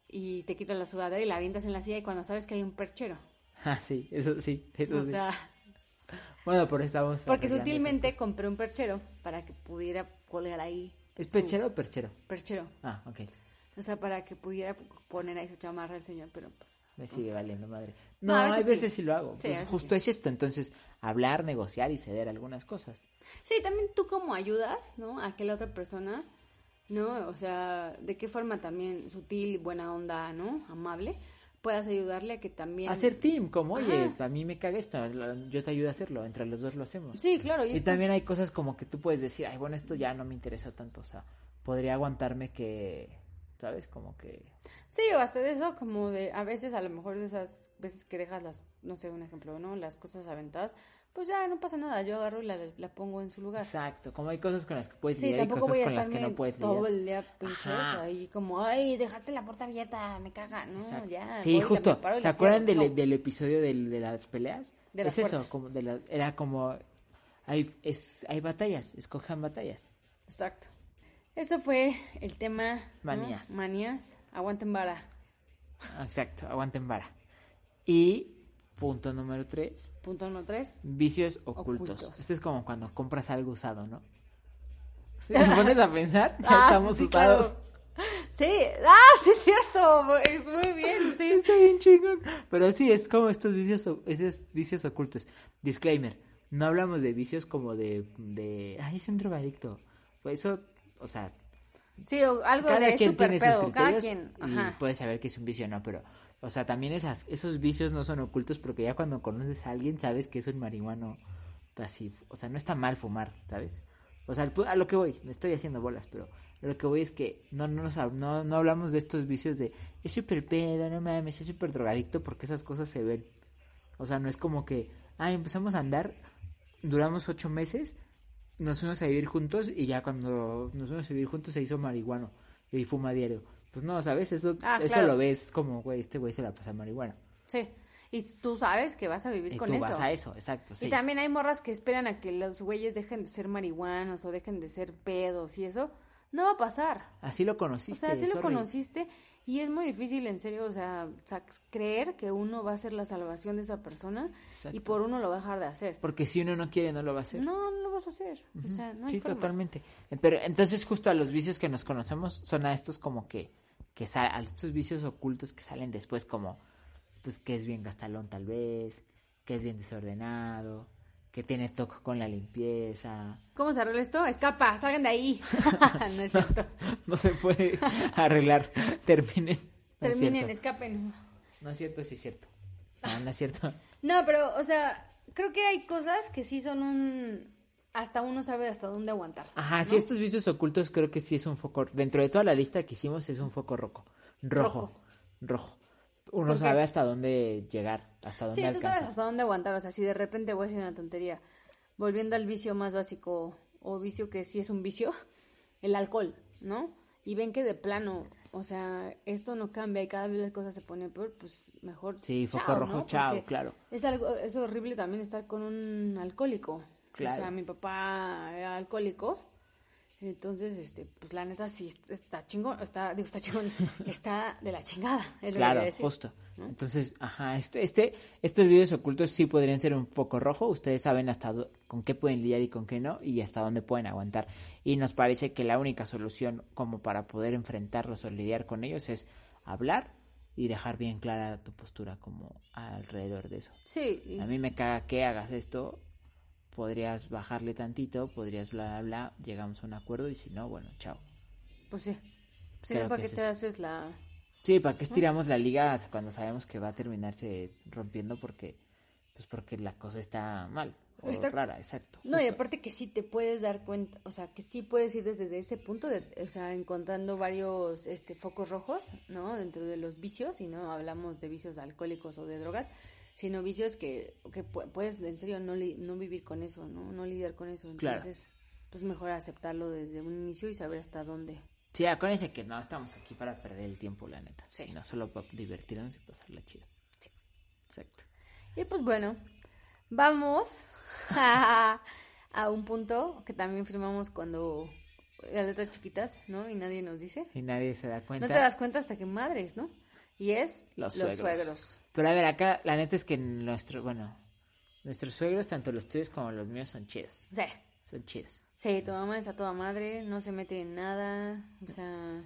y te quitas la sudadera y la avientas en la silla y cuando sabes que hay un perchero. Ah, sí, eso sí. Eso O sí. sea, bueno, por eso estamos. porque sutilmente compré un perchero para que pudiera colgar ahí. ¿Es pechero o perchero? Perchero. Ah, ok. O sea, para que pudiera poner ahí su chamarra el señor, pero pues... Me sigue valiendo madre. No, No, a veces hay veces sí lo hago. Sí, pues justo es esto. Entonces, hablar, negociar y ceder algunas cosas. Sí, también tú como ayudas, ¿no? A que la otra persona, ¿no? O sea, de qué forma también sutil, buena onda, ¿no? Amable, puedas ayudarle a que también... Hacer team, como, oye, a mí me caga esto, yo te ayudo a hacerlo, entre los dos lo hacemos. Sí, claro. Y, Y es también hay cosas como que tú puedes decir, ay, bueno, esto ya no me interesa tanto, o sea, podría aguantarme que, ¿sabes? Como que... Sí, o hasta de eso, como de, a veces, a lo mejor de esas veces que dejas las, no sé, un ejemplo, ¿no? Las cosas aventadas, pues ya no pasa nada, yo agarro y la, la pongo en su lugar. Exacto, como hay cosas con las que puedes Sí, lidiar y cosas con las que no puedes todo lidiar. el día pinches Ajá. ahí como, ay, dejaste la puerta abierta, me caga, no, Exacto. ya. sí, justo. ¿Se acuerdan del, del episodio del- de las peleas? De es eso, como de la- era como, hay, es, hay batallas, escojan batallas. Exacto. Eso fue el tema. ¿no? Manías. Manías. Aguanten vara. Exacto, aguanten vara. Y punto número tres, Punto número tres. Vicios ocultos. Ocultos. Esto es como cuando compras algo usado, ¿no? Si te pones a pensar, ya Ah, estamos sí, usados. claro. Sí, ah, sí es cierto. Es muy bien, sí. Está bien chingón. Pero sí, es como estos vicios, esos vicios ocultos. Disclaimer, no hablamos de vicios como de, de ay, es un drogadicto. Pues eso, o sea, Sí, o algo cada de quien tiene sus pedo. Cada criterios y Ajá. puede saber que es un vicio, ¿no? Pero, o sea, también esas, esos vicios no son ocultos porque ya cuando conoces a alguien sabes que es un marihuano así, o sea, no está mal fumar, ¿sabes? O sea, a lo que voy, me estoy haciendo bolas, pero lo que voy es que no, no, nos no, no hablamos de estos vicios de es súper pedo, no mames, es súper drogadicto porque esas cosas se ven. O sea, no es como que, ah, empezamos a andar, duramos ocho meses, nos fuimos a vivir juntos y ya cuando nos fuimos a vivir juntos se hizo marihuano y fuma diario. Pues no, ¿sabes? Eso, Ah, eso claro. lo ves, es como, güey, este güey se la pasa marihuana. Sí. Y tú sabes que vas a vivir Y con tú eso. vas a eso, exacto, sí. Y también hay morras que esperan a que los güeyes dejen de ser marihuanos o dejen de ser pedos y eso. No va a pasar. Así lo O conociste. sea, sí lo conociste y es muy difícil, en serio, o sea, creer que uno va a ser la salvación de esa persona y por uno lo va a dejar de hacer. Porque si uno no quiere, no lo va a hacer. No, no lo vas a hacer. O sea, no hay sí, forma. totalmente. Pero entonces justo a los vicios que nos conocemos son a estos como que, que sa- a estos vicios ocultos que salen después como, pues que es bien gastalón tal vez, que es bien desordenado, que tiene toque con la limpieza. ¿Cómo se arregla esto? Escapa, salgan de ahí. no es cierto. No se puede arreglar. Terminen. No Terminen, escapen. No es cierto, sí es cierto. No, no es cierto. No, pero, o sea, creo que hay cosas que sí son un... Hasta uno sabe hasta dónde aguantar. Ajá, ¿no? sí, estos vicios ocultos creo que sí es un foco. Dentro de toda la lista que hicimos es un foco rojo. Rojo. Rojo. Rojo. Uno sabe hasta dónde llegar, hasta dónde Sí, tú sabes hasta dónde aguantar. O sea, si de repente voy a decir una tontería, volviendo al vicio más básico, o vicio que sí es un vicio, el alcohol, ¿no? Y ven que de plano, o sea, esto no cambia y cada vez las cosas se ponen peor, pues mejor. Sí, foco chao, rojo, ¿no? chao, Porque claro. Es, algo, es horrible también estar con un alcohólico. Claro. O sea, mi papá era alcohólico. Entonces, este, pues la neta sí está chingón, está, digo, está chingón, está de la chingada. es lo que Claro, decir. justo. Entonces, ajá, este, este, estos videos ocultos sí podrían ser un foco rojo. Ustedes saben hasta con qué pueden lidiar y con qué no, y hasta dónde pueden aguantar. Y nos parece que la única solución como para poder enfrentarlos o lidiar con ellos es hablar y dejar bien clara tu postura como alrededor de eso. Sí, y- A mí me caga que hagas esto. Podrías bajarle tantito, podrías bla, bla, bla. Llegamos a un acuerdo y si no, bueno, chao. Pues sí. Sí, Creo ¿para que qué te haces la Sí, ¿para qué estiramos la liga cuando sabemos que va a terminarse rompiendo porque pues porque la cosa está mal o Exacto. rara, exacto. No, y aparte que sí te puedes dar cuenta, o sea, que sí puedes ir desde ese punto, de, o sea, encontrando varios este, focos rojos, ¿no? Dentro de los vicios, y no hablamos de vicios alcohólicos o de drogas, sino vicios que, que pu- puedes, en serio, no, li- no vivir con eso, ¿no? No lidiar con eso. Claro. Entonces, pues mejor aceptarlo desde un inicio y saber hasta dónde. Sí, acuérdense que no estamos aquí para perder el tiempo, la neta. Sí. No solo para divertirnos y pasarla chido. Exacto. Y pues bueno, vamos a, a un punto que también firmamos cuando las letras chiquitas, ¿no? Y nadie nos dice. Y nadie se da cuenta. No te das cuenta hasta que madres, ¿no? Y es Los los, suegros. suegros. Pero a ver, acá la neta es que nuestro, bueno, nuestros suegros, tanto los tuyos como los míos, son chidos. Sí, Son chidos. sí, tu mamá está toda madre, no se mete en nada, o sea,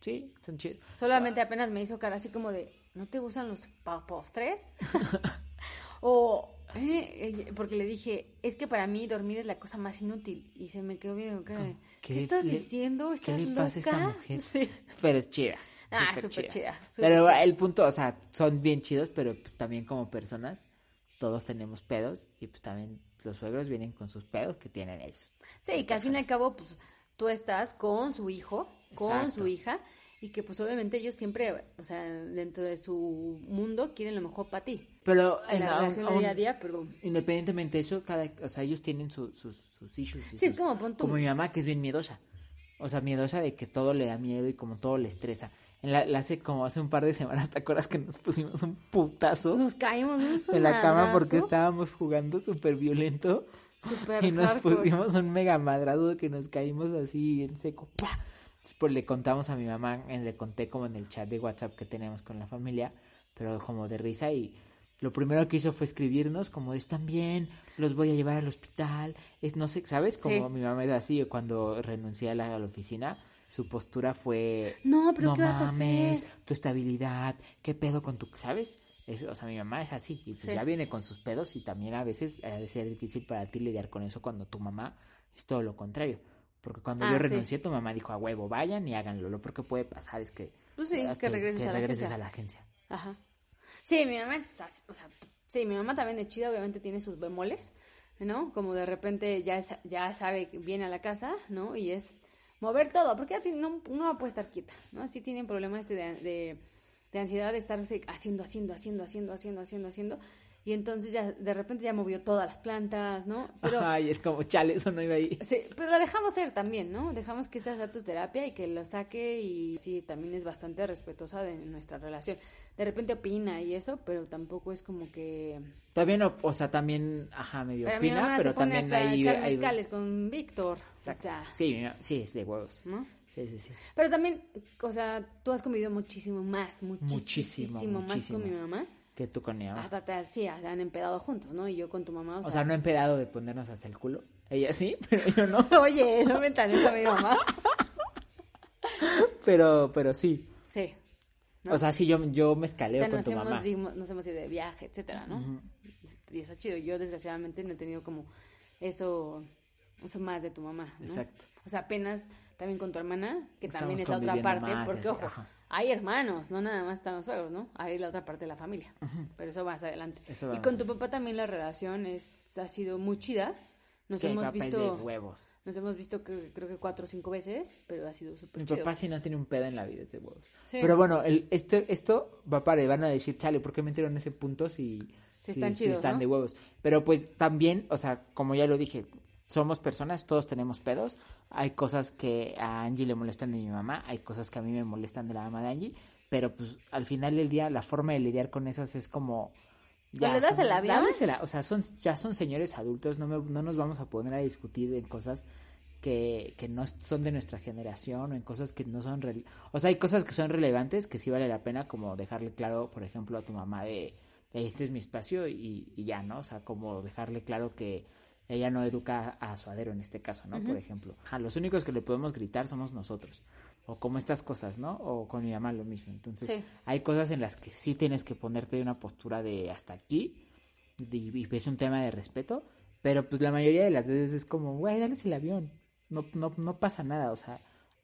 Sí, son chidos. solamente apenas me hizo cara así como de, ¿no te gustan los postres? o, eh, eh, porque le dije, es que para mí dormir es la cosa más inútil, y se me quedó viendo cara de, ¿Qué ¿qué, estás le- diciendo? ¿Qué ¿Estás le pasa a esta loca?" mujer? Sí. Pero es chida. Ah, súper chida, Pero chida. el punto, o sea, son bien chidos, pero pues, también como personas, todos tenemos pedos y pues también los suegros vienen con sus pedos que tienen ellos. Sí, que al fin y al cabo, pues, tú estás con su hijo, con Exacto. su hija, y que pues obviamente ellos siempre, o sea, dentro de su mundo quieren lo mejor para ti. Pero En la aún- relación aún- día a día, pero... independientemente de eso, cada, o sea, ellos tienen su- sus, sus issues. y Sí, es como pon tú. Como mi mamá, que es bien miedosa. O sea, miedosa de que todo le da miedo y como todo le estresa. La, la hace como hace un par de semanas, ¿te acuerdas que nos pusimos un putazo Nos caímos de un en la cama porque estábamos jugando súper violento? súper Y nos hardcore. pusimos un mega madrado que nos caímos así en seco. ¡pah! Entonces, pues le contamos a mi mamá, eh, le conté como en el chat de WhatsApp que tenemos con la familia, pero como de risa y lo primero que hizo fue escribirnos como están bien, los voy a llevar al hospital, es no sé, ¿sabes? Como Sí. mi mamá es así, cuando renuncié a la, a la oficina, su postura fue No, pero no ¿qué vas a mames, hacer? tu estabilidad, qué pedo con tu, ¿sabes? Es, o sea, mi mamá es así y pues Sí. ya viene con sus pedos y también a veces ha de ser difícil para ti lidiar con eso cuando tu mamá es todo lo contrario. Porque cuando Ah, yo sí. renuncié, tu mamá dijo a huevo, vayan y háganlo. Lo peor que puede pasar es que, Pues sí, que regreses a la regreses agencia. a la agencia. Ajá. Sí, mi mamá, o sea, sí, mi mamá también es chida, obviamente tiene sus bemoles, ¿no? Como de repente ya, es- ya sabe viene a la casa, ¿no? Y es mover todo, porque no, no puede estar quieta, ¿no? Sí tienen problemas este de, de, de ansiedad de estarse haciendo, haciendo, haciendo, haciendo, haciendo, haendo, haciendo. Y entonces ya de repente ya movió todas las plantas, ¿no? Pero, Ay, es como, chale, eso no iba ahí. Sí, pero la dejamos ser también, ¿no? Dejamos que esa sea tu terapia y que lo saque y sí, también es bastante respetuosa de nuestra relación. De repente opina y eso, pero tampoco es como que... También, o, o sea, también, ajá, medio Pero opina, pero también ahí- mezcales con Víctor, o Exacto. sea, Sí, sí, es de huevos. ¿no? Sí, sí, sí. Pero también, o sea, tú has convivido muchísimo más, muchísimo, Muchísimo, más muchísimo. con mi mamá. Que tú con mi mamá. Hasta te hacía, han empedado juntos, ¿no? Y yo con tu mamá, o sea... O sea, no he empedado de ponernos hasta el culo. Ella sí, pero yo no. Oye, no me a mi mamá. Pero, pero sí. Sí. ¿No? O sea, sí, yo, yo me O escaleo sea, con nos tu hemos, mamá. dimos- nos hemos ido de viaje, etcétera, ¿no? Y está chido. Yo, desgraciadamente, no he tenido como eso, eso más de tu mamá, ¿no? Exacto. O sea, apenas también con tu hermana, que Estamos también es la otra parte, más porque, ojo, ajá. hay hermanos, no nada más están los suegros, ¿no? Hay la otra parte de la familia, pero eso más adelante. Eso y con tu papá también la relación es, ha sido muy chida. Nos mi hemos papá es visto, de huevos. nos hemos visto que, creo que cuatro o cinco veces, pero ha sido súper Mi chido. papá sí no tiene un pedo en la vida, es de huevos. Sí. Pero bueno, el, este, esto va para, van a decir, chale, ¿por qué metieron en ese punto si, Sí si- están si chidos, están ¿no? de huevos? Pero pues también, o sea, como ya lo dije, somos personas, todos tenemos pedos. Hay cosas que a Angie le molestan de mi mamá, hay cosas que a mí me molestan de la mamá de Angie, pero pues al final del día la forma de lidiar con esas es como... ¿No le das el avión? o sea, son, ya son señores adultos, no, me- no nos vamos a poner a discutir en cosas que, que no son de nuestra generación o en cosas que no son... O sea, hay cosas que son relevantes que sí vale la pena como dejarle claro, por ejemplo, a tu mamá de, de, este es mi espacio y, y ya, ¿no? O sea, como dejarle claro que ella no educa a Suadero en este caso, ¿no? Por ejemplo. A los únicos que le podemos gritar somos nosotros. O como estas cosas, ¿no? O con mi mamá lo mismo. Entonces, Sí. hay cosas en las que sí tienes que ponerte una postura de hasta aquí. Y, es un tema de respeto. Pero pues la mayoría de las veces es como, güey, dales el avión. No, no, no pasa nada. O sea,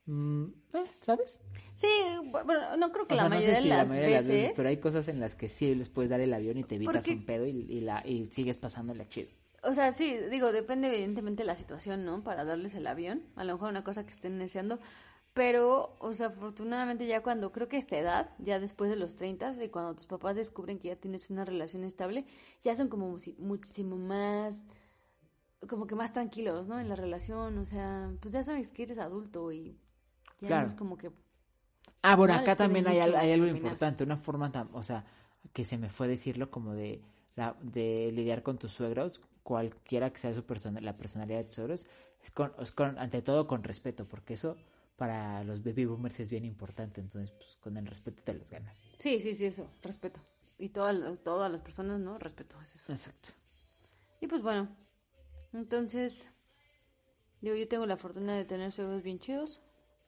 mm, eh, ¿sabes? Sí, bueno, no creo que O la sea, no mayoría sé si de la las mayoría de las veces... veces, pero hay cosas en las que sí les puedes dar el avión y te evitas Porque- un pedo y, y la, y sigues pasándola chido. O sea, sí, digo, depende evidentemente de la situación, ¿no? Para darles el avión. A lo mejor una cosa que estén deseando. Pero, o sea, afortunadamente ya cuando creo que esta edad, ya después de los 30, y cuando tus papás descubren que ya tienes una relación estable, ya son como muchísimo más, como que más tranquilos, ¿no? En la relación, o sea, pues ya sabes que eres adulto y ya Claro. no es como que... Ah, bueno, No acá también hay, algo importante, una forma, o sea, que se me fue decirlo como de, la, de lidiar con tus suegros, cualquiera que sea su persona, la personalidad de tus suegros, es con, es con, ante todo con respeto, porque eso para los baby boomers es bien importante, entonces pues con el respeto te los ganas. Sí, sí, sí, eso, respeto. Y todas, las- todas las personas, ¿no? Respeto, es eso. Exacto. Y pues bueno, entonces, digo, yo tengo la fortuna de tener suegros bien chidos.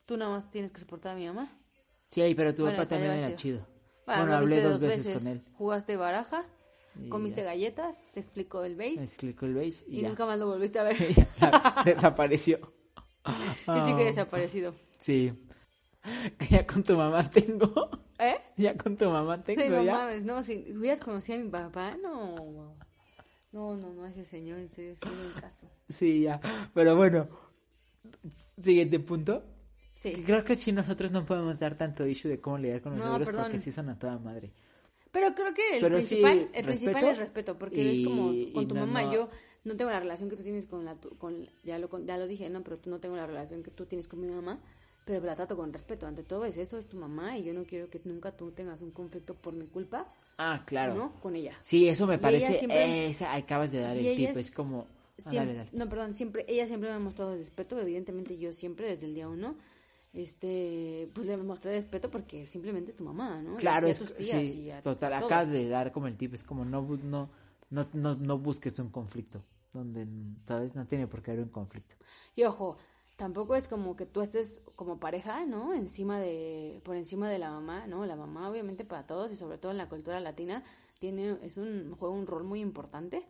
Tú nada más tienes que soportar a mi mamá. Sí, pero tu Bueno, papá también era chido. chido. Bueno, hablé dos veces, con él. Jugaste baraja, Y comiste ya. galletas, te explicó el Me base explicó el beige y, nunca más lo volviste a ver. Desapareció. y sí que Ah, desaparecido. Sí. Ya con tu mamá tengo. ¿Eh? Ya con tu mamá tengo, Sí, no ya. mames, no, si hubieras conocido a mi papá, no. No, no, no, ese señor, en serio, sí, un caso. Sí, ya. Pero bueno. Siguiente punto. Sí. Creo que si nosotros no podemos dar tanto issue de cómo lidiar con los No, suegros perdón. porque sí son a toda madre. Pero creo que el Pero sí, principal, el principal es respeto, porque y- es como con tu no- mamá, no- yo no tengo la relación que tú tienes con la, tu- con, ya lo, con- ya lo dije, no, pero tú no tengo la relación que tú tienes con mi mamá, pero la trato con respeto, ante todo es eso, es tu mamá y yo no quiero que nunca tú tengas un conflicto por mi culpa, Ah, claro. ¿no? Con ella. Sí, eso me Y parece. siempre- Esa, acabas de dar el tip. es como. ah, Siem- dale, dale. No, perdón, siempre, ella siempre me ha mostrado respeto, evidentemente yo siempre, desde el día uno, este, pues le mostré respeto porque simplemente es tu mamá, ¿no? Claro, es sí, total. Acabas de dar como el tip. Es como no, no, no, no, no busques un conflicto. Donde, ¿sabes? No tiene por qué haber un conflicto. Y ojo, tampoco es como que tú estés como pareja, ¿no? Encima de, por encima de la mamá, ¿no? La mamá obviamente para todos y sobre todo en la cultura latina tiene, es un, juega un rol muy importante,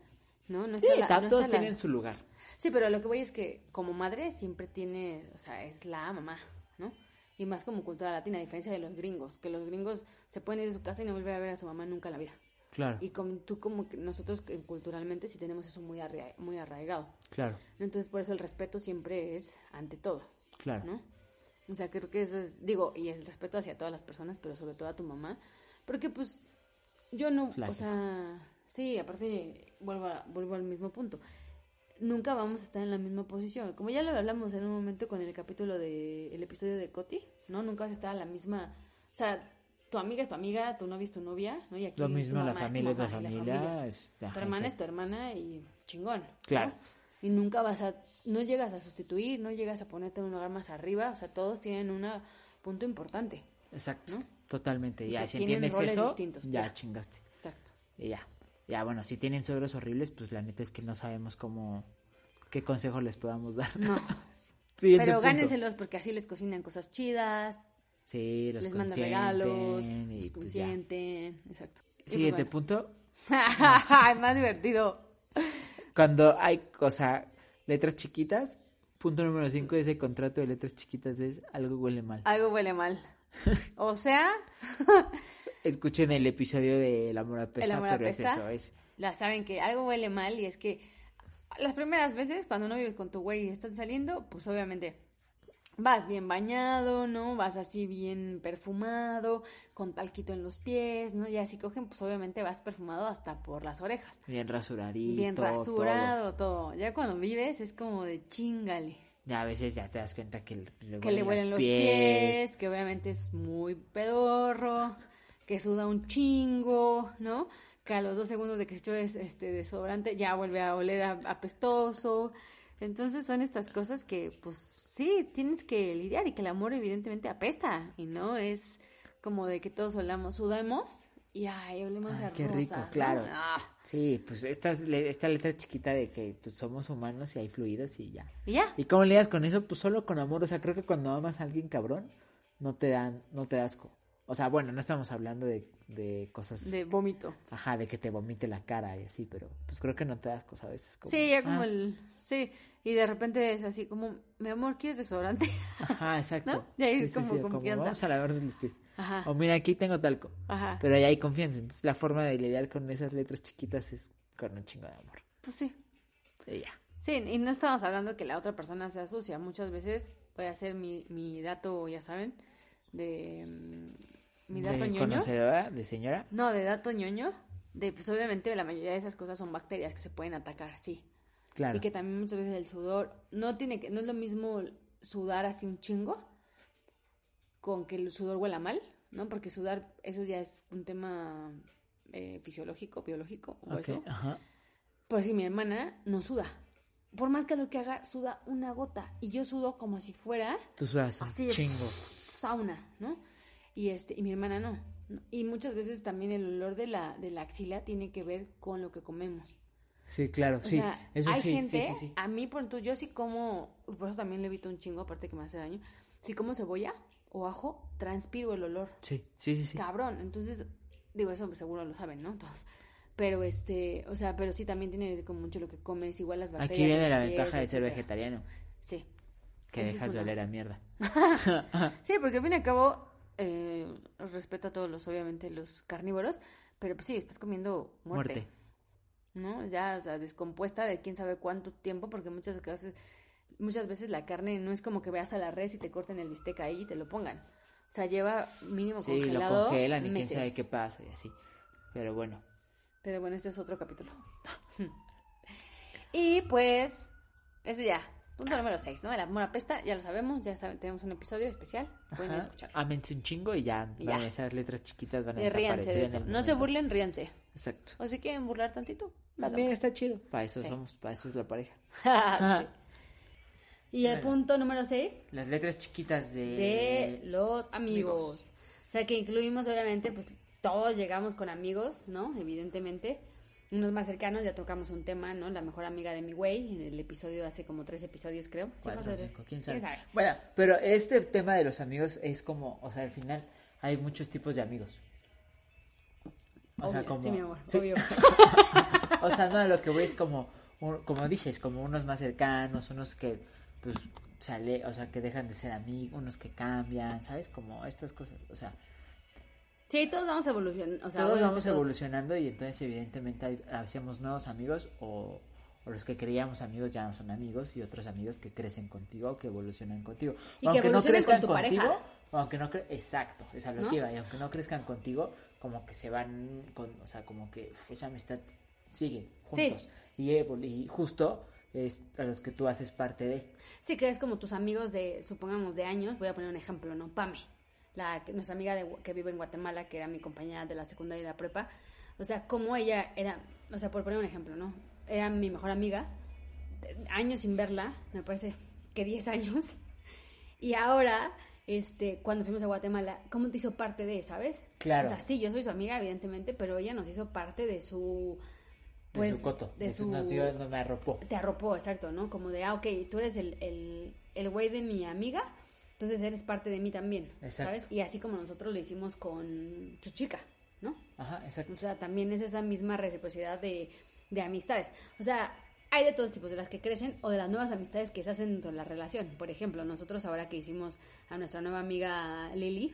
¿no? No Sí, está la- no todos la- tienen su lugar. Sí, pero lo que voy es que como madre siempre tiene, o sea, es la mamá, ¿no? Y más como cultura latina, a diferencia de los gringos, que los gringos se pueden ir de su casa y no volver a ver a su mamá nunca en la vida. Claro, Y como tú como que nosotros culturalmente sí tenemos eso muy, arra- muy arraigado. claro, Entonces por eso el respeto siempre es ante todo. claro. ¿no? O sea, creo que eso es, digo, y el respeto hacia todas las personas, pero sobre todo a tu mamá, porque pues yo no, La o sea, sí, aparte vuelvo, a- vuelvo al mismo punto. Nunca vamos a estar en la misma posición. Como ya lo hablamos en un momento con el capítulo de el episodio de Coti, ¿no? Nunca vas a estar en la misma, o sea, tu amiga es tu amiga, tu novia es tu novia, ¿no? Y aquí Lo tu mismo, la mamá es tu familia es la familia. tu hermana es tu hermana y chingón. ¿no? Claro. Y nunca vas a, no llegas a sustituir, no llegas a ponerte en un lugar más arriba, o sea, todos tienen un punto importante. Exacto, ¿no? totalmente. Y Ya, si entiendes eso, distintos, ya ya. chingaste. Exacto. Y ya. Ya, bueno, si tienen suegros horribles, pues la neta es que no sabemos cómo, qué consejo les podamos dar. No, pero punto. gánenselos porque así les cocinan cosas chidas, Sí, los les mandan consienten regalos, y los pues consienten, exacto. Pues Siguiente bueno. punto. Es más divertido. Cuando hay, cosa, letras chiquitas, punto número 5 de ese contrato de letras chiquitas es algo huele mal. Algo huele mal. O sea, Escuchen el episodio de El amor apesta, El amor pero es eso, es... la saben que algo huele mal y es que las primeras veces cuando no vives con tu güey y están saliendo, pues obviamente vas bien bañado, ¿no? Vas así bien perfumado, con talquito en los pies, ¿no? Y así cogen, pues obviamente vas perfumado hasta por las orejas. Bien rasuradito. Bien rasurado, todo. Ya cuando vives es como de chingale. Ya a veces ya te das cuenta que le, Que le huelen los pies. que obviamente es muy pedorro, que suda un chingo, ¿no? Que a los dos segundos de que se echó es- este desodorante ya vuelve a oler apestoso. Entonces son estas cosas que, pues sí, tienes que lidiar y que el amor evidentemente apesta y no es como de que todos olamos, sudamos y ay, olemos Ay, a qué rico, claro. Ah, Sí, pues esta, es esta letra chiquita de que pues, somos humanos y hay fluidos y ya. y ya. ¿Y cómo lidias con eso? Pues solo con amor. O sea, creo que cuando amas a alguien cabrón, no te dan, no te da asco. O sea, bueno, no estamos hablando de, de cosas... De vómito. Ajá, de que te vomite la cara y así, pero pues creo que no te das cosas a veces. Como, Sí, ya como ah, el... Sí, y de repente es así como, mi amor, ¿quieres desodorante? Ajá, exacto. ¿No? Y ahí es como confianza. vamos a lavarnos los pies. Ajá, O mira, aquí tengo talco. ajá. Pero ahí hay confianza. Entonces la forma de lidiar con esas letras chiquitas es con un chingo de amor. Pues sí. Y ya. Sí, y no estamos hablando que la otra persona sea sucia. Muchas veces voy a hacer mi, mi dato, ya saben, de... mm, Mi dato de ñoño. conocedora, de señora. No, de dato ñoño. De, pues obviamente la mayoría de esas cosas son bacterias que se pueden atacar, sí. Claro. Y que también muchas veces el sudor no tiene que, no es lo mismo sudar así un chingo con que el sudor huela mal, ¿no? Porque sudar, eso ya es un tema eh, fisiológico, biológico, o eso. ajá. Por si mi hermana no suda. Por más que lo que haga, suda una gota. Y yo sudo como si fuera Tú sudas un Así chingo. sauna, ¿no? Y este, y mi hermana no. Y muchas veces también el olor de la, de la axila tiene que ver con lo que comemos. Sí, claro, O sí. sea, Eso hay sí, gente, sí, a mí por ejemplo, yo sí como, por eso también le evito un chingo, aparte que me hace daño, si como cebolla o ajo, transpiro el olor. Sí, sí, sí, sí. Cabrón, entonces, digo, eso seguro lo saben, ¿no? Todos. Pero este, o sea, pero sí también tiene que ver con mucho lo que comes, igual las bacterias. Aquí viene la pies, ventaja de ser etcétera. vegetariano, Sí. que Esa dejas de oler a mierda. Sí, porque al fin y al cabo, eh, respeto a todos los, obviamente, los carnívoros, pero pues sí, estás comiendo muerte. Muerte. ¿No? Ya, o sea, descompuesta de quién sabe cuánto tiempo, porque muchas veces, muchas veces la carne no es como que veas a la res y te corten el bistec ahí y te lo pongan. O sea, lleva mínimo Sí, lo congelado congelan y quién sabe qué pasa y así. Pero bueno, Pero bueno, este es otro capítulo. y pues, ese ya. Punto número 6, ¿no? El amor apesta, ya lo sabemos, ya saben, tenemos un episodio especial. Pueden ajá, escucharlo. ámense un chingo y ya, Y van ya. a esas letras chiquitas van a ríanse desaparecer de en eso. el No se burlen, ríanse. Exacto. O si quieren burlar tantito. También está chido. Para eso Sí. somos, para eso es la pareja. Sí. Y el Bueno. punto número 6, Las letras chiquitas de... de los amigos. amigos. O sea, que incluimos, obviamente, pues todos llegamos con amigos, ¿no? Evidentemente. Unos más cercanos, ya tocamos un tema, ¿no? La mejor amiga de mi güey, en el episodio de hace como tres episodios, creo. Sí, Cuatro, ¿quién sabe? Bueno, pero este tema de los amigos es como, o sea, al final hay muchos tipos de amigos. O sea, como... Sí, mi amor, Sí. obvio. O sea, no, lo que voy es como, un- como dices, como unos más cercanos, unos que, pues, sale, o sea, que dejan de ser amigos, unos que cambian, ¿sabes? Como estas cosas, o sea, Sí, todos vamos evolucionando. O sea, todos vamos todos- evolucionando y entonces evidentemente hacemos nuevos amigos o, o los que creíamos amigos ya no son amigos y otros amigos que crecen contigo, que evolucionan contigo. Y que evolucionen con tu pareja. o aunque no cre- exacto, es a lo ¿No? que iba, y aunque no crezcan contigo, como que se van con, o sea, como que esa amistad sigue Sí. juntos y, evol- y justo es a los que tú haces parte de. Sí, que es como tus amigos de, supongamos, de años. Voy a poner un ejemplo, ¿no? Pame, la, nuestra amiga de, que vive en Guatemala, que era mi compañera de la secundaria y la prepa. O sea, como ella era, o sea, por poner un ejemplo, ¿no? Era mi mejor amiga, años sin verla, me parece que 10 años. Y ahora, este, cuando fuimos a Guatemala, ¿cómo te hizo parte de, sabes? Claro. O sea, sí, yo soy su amiga, evidentemente, pero ella nos hizo parte de su... De Pues, su coto, de de su... su- nos dio, nos arropó. te arropó, exacto, ¿no? Como de, ah, ok, tú eres el, el, el güey de mi amiga, entonces eres parte de mí también, Exacto. ¿sabes? Y así como nosotros lo hicimos con Chuchica, ¿no? Ajá, exacto. O sea, también es esa misma reciprocidad de, de amistades. O sea, hay de todos tipos, de las que crecen o de las nuevas amistades que se hacen dentro de la relación. Por ejemplo, nosotros ahora que hicimos a nuestra nueva amiga Lili,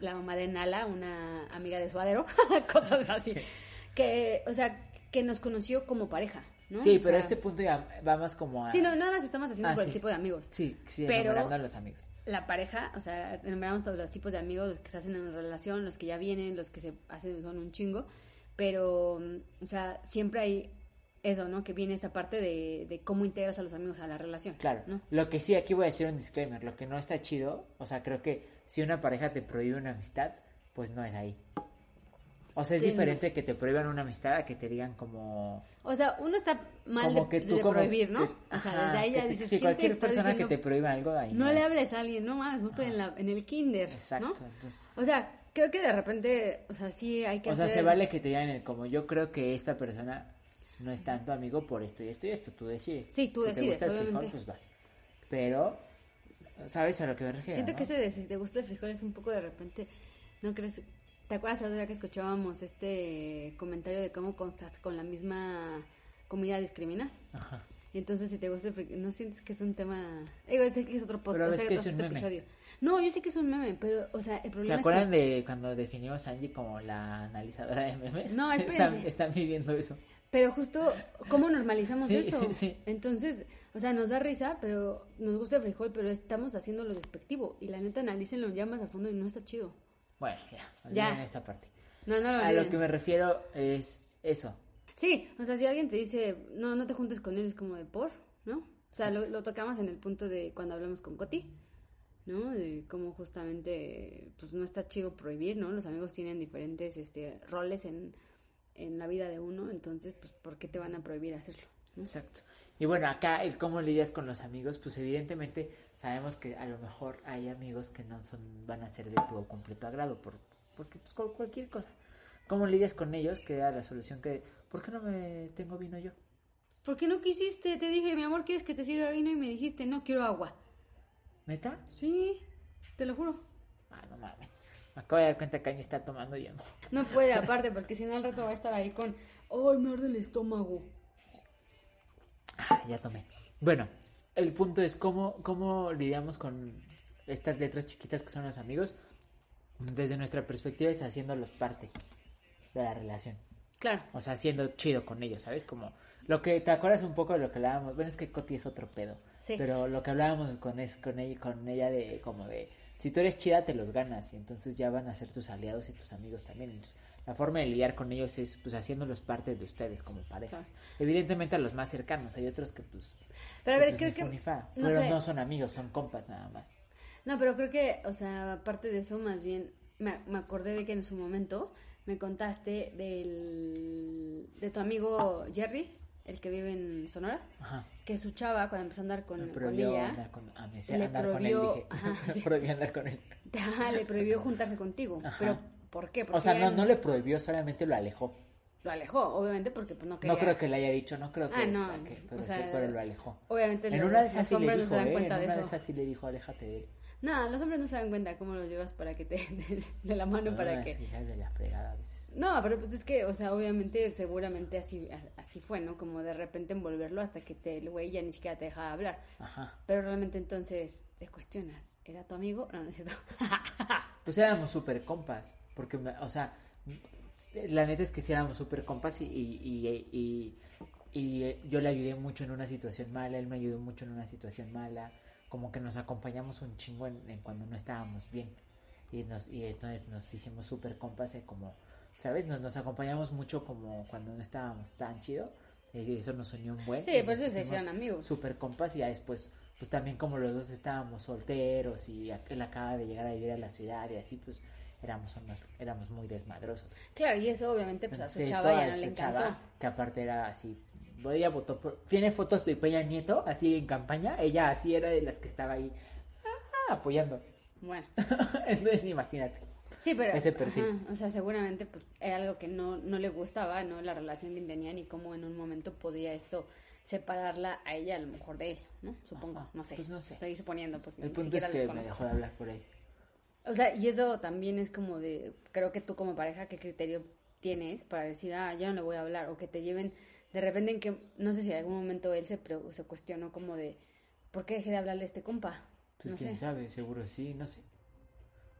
la mamá de Nala, una amiga de Suadero, cosas así. Que, o sea, que nos conoció como pareja, ¿no? Sí, O pero sea, este punto ya va más como a... Sí, no, nada más estamos haciendo Ah, por el tipo de amigos. Sí, sí, Pero- a los amigos. La pareja, o sea, enumeramos todos los tipos de amigos, los que se hacen en relación, los que ya vienen, los que se hacen son un chingo, pero, mm, o sea, siempre hay eso, ¿no? Que viene esta parte de, de cómo integras a los amigos a la relación. Claro. ¿no? Lo que sí, aquí voy a decir un disclaimer. Lo que no está chido, o sea, creo que si una pareja te prohíbe una amistad, pues no es ahí. O sea, es Sí, diferente que te prohíban una amistad a que te digan como... O sea, uno está mal como de, que tú de como prohibir, ¿no? que- o sea, ajá, desde ahí ya te- dices, sí, ¿quién te cualquier persona que te prohíba algo, ahí No le es. hables a alguien, no mames, no estoy en, la, en el kinder, Exacto. ¿no? entonces- O sea, creo que de repente, o sea, sí hay que o sea, se vale que te digan el como yo creo que esta persona no es tanto amigo por esto y esto y esto, tú decides. Sí, tú si te gusta el frijol, obviamente. pues vas. Pero, ¿sabes a lo que me refiero? Siento no? que ese de si te gusta el frijol es un poco de repente ¿No crees? ¿Te acuerdas vez que escuchábamos este comentario de cómo con, con la misma comida discriminas? Ajá. Y entonces si te gusta, fri- ¿no sientes que es un tema? Digo, sé que es otro Pero podcast, que es un meme. episodio. No, yo sé que es un meme, pero, o sea, el ¿Se problema acuerdan es de cuando definimos a Angie como la analizadora de memes? No, están, espérense. están viviendo eso. pero justo, ¿cómo normalizamos Sí, eso? sí, sí. Entonces, o sea, nos da risa, pero nos gusta el frijol, pero estamos haciendo lo despectivo. Y la neta, analícenlo ya más a fondo y no está chido. Bueno, ya, Ya. olviden esta parte. No, no lo A lo que me refiero es eso. Sí, o sea, si alguien te dice, no, no te juntes con él, es como de por, ¿no? O sea, lo, lo tocamos en el punto de cuando hablamos con Coti, ¿no? De cómo justamente, pues no está chido prohibir, ¿no? Los amigos tienen diferentes este, roles en, en la vida de uno, entonces, pues, ¿por qué te van a prohibir hacerlo? ¿no? Exacto. Y bueno, acá el cómo lidias con los amigos, pues evidentemente sabemos que a lo mejor hay amigos que no son van a ser de tu completo agrado por porque pues con cualquier cosa. ¿Cómo lidias con ellos? Que era la solución que ¿por qué no me tengo vino yo? ¿Por qué no quisiste? Te dije, mi amor, ¿quieres que te sirva vino? Y me dijiste, no, quiero agua. ¿Neta? Sí, te lo juro. Ah, no mames. Me acabo de dar cuenta que Año está tomando y. No puede, aparte, porque si no al rato va a estar ahí con, ¡ay, me arde el estómago! Ah, ya tomé. Bueno, el punto es cómo, cómo lidiamos con estas letras chiquitas que son los amigos. Desde nuestra perspectiva es haciéndolos parte de la relación. Claro. O sea, siendo chido con ellos, ¿sabes? Como lo que te acuerdas un poco de lo que hablábamos. Bueno, es que Coti es otro pedo. Sí. Pero lo que hablábamos con es con ella, con ella de como de si tú eres chida te los ganas y entonces ya van a ser tus aliados y tus amigos también. Entonces, la forma de lidiar con ellos es pues haciéndolos parte de ustedes como parejas. Evidentemente a los más cercanos, hay otros que pues Pero a que, ver, pues, creo que... fa. no pero sé. no son amigos, son compas nada más. No, pero creo que, o sea, aparte de eso, más bien, me, me acordé de que en su momento me contaste del, de tu amigo Jerry, el que vive en Sonora, Ajá. que su chava, cuando empezó a andar con, Me con prohibió ella, andar con, a mí, sí, le andar con él, prohibió- dije. ajá, sí. prohibió andar con él. ajá, le prohibió juntarse contigo. Ajá. Pero, ¿por qué? Porque O sea, no, no le prohibió, solamente lo alejó. lo alejó, obviamente, porque pues no quería... No creo que le haya dicho, no creo que, Ah, no, que- pero, o sí, pero lo alejó. Obviamente En los, una de esas sí le dijo, no se dan eh, cuenta en de una de esas sí le dijo, aléjate de él. No, los hombres no se dan cuenta cómo los llevas para que te de, de la mano para que... de la fregada a veces. No, pero pues es que, o sea, obviamente, seguramente así, así fue, ¿no? Como de repente envolverlo hasta que te, el güey ya ni siquiera te dejaba hablar. Ajá. Pero realmente entonces te cuestionas, ¿era tu amigo? No, no es cierto. Pues éramos súper compas, porque, o sea, la neta es que sí éramos súper compas y, y, y, y- eh, yo le ayudé mucho en una situación mala, él me ayudó mucho en una situación mala, como que nos acompañamos un chingo en, en cuando no estábamos bien y nos y entonces nos hicimos súper compas de como, ¿sabes? Nos, nos acompañamos mucho como cuando no estábamos tan chido y eso nos unió un buen. Sí, por eso se hicieron amigos. Súper compas y ya después pues también como los dos estábamos solteros y él acaba de llegar a vivir a la ciudad y así pues éramos unos, éramos muy desmadrosos. Claro, y eso obviamente pues a su Entonces, chava ya no le encantó. chava, que aparte era así, ella votó por, tiene fotos de Peña Nieto así en campaña, ella así era de las que estaba ahí ah, apoyando. Bueno, Entonces imagínate. sí, pero... Ese perfil. ajá, o sea, seguramente pues era algo que no, no le gustaba, ¿no? La relación que tenían y cómo en un momento podía esto separarla a ella a lo mejor de él, ¿no? Supongo, Ajá, no sé. pues no sé. Estoy suponiendo porque El ni punto es que los me dejó de hablar por ahí. O sea, y eso también es como de, creo que tú como pareja, ¿qué criterio tienes para decir, ah, ya no le voy a hablar? O que te lleven de repente en que, no sé si en algún momento él se, pre- se cuestionó como de, ¿por qué dejé de hablarle a este compa? Pues no quién sé. sabe, seguro sí, no sé.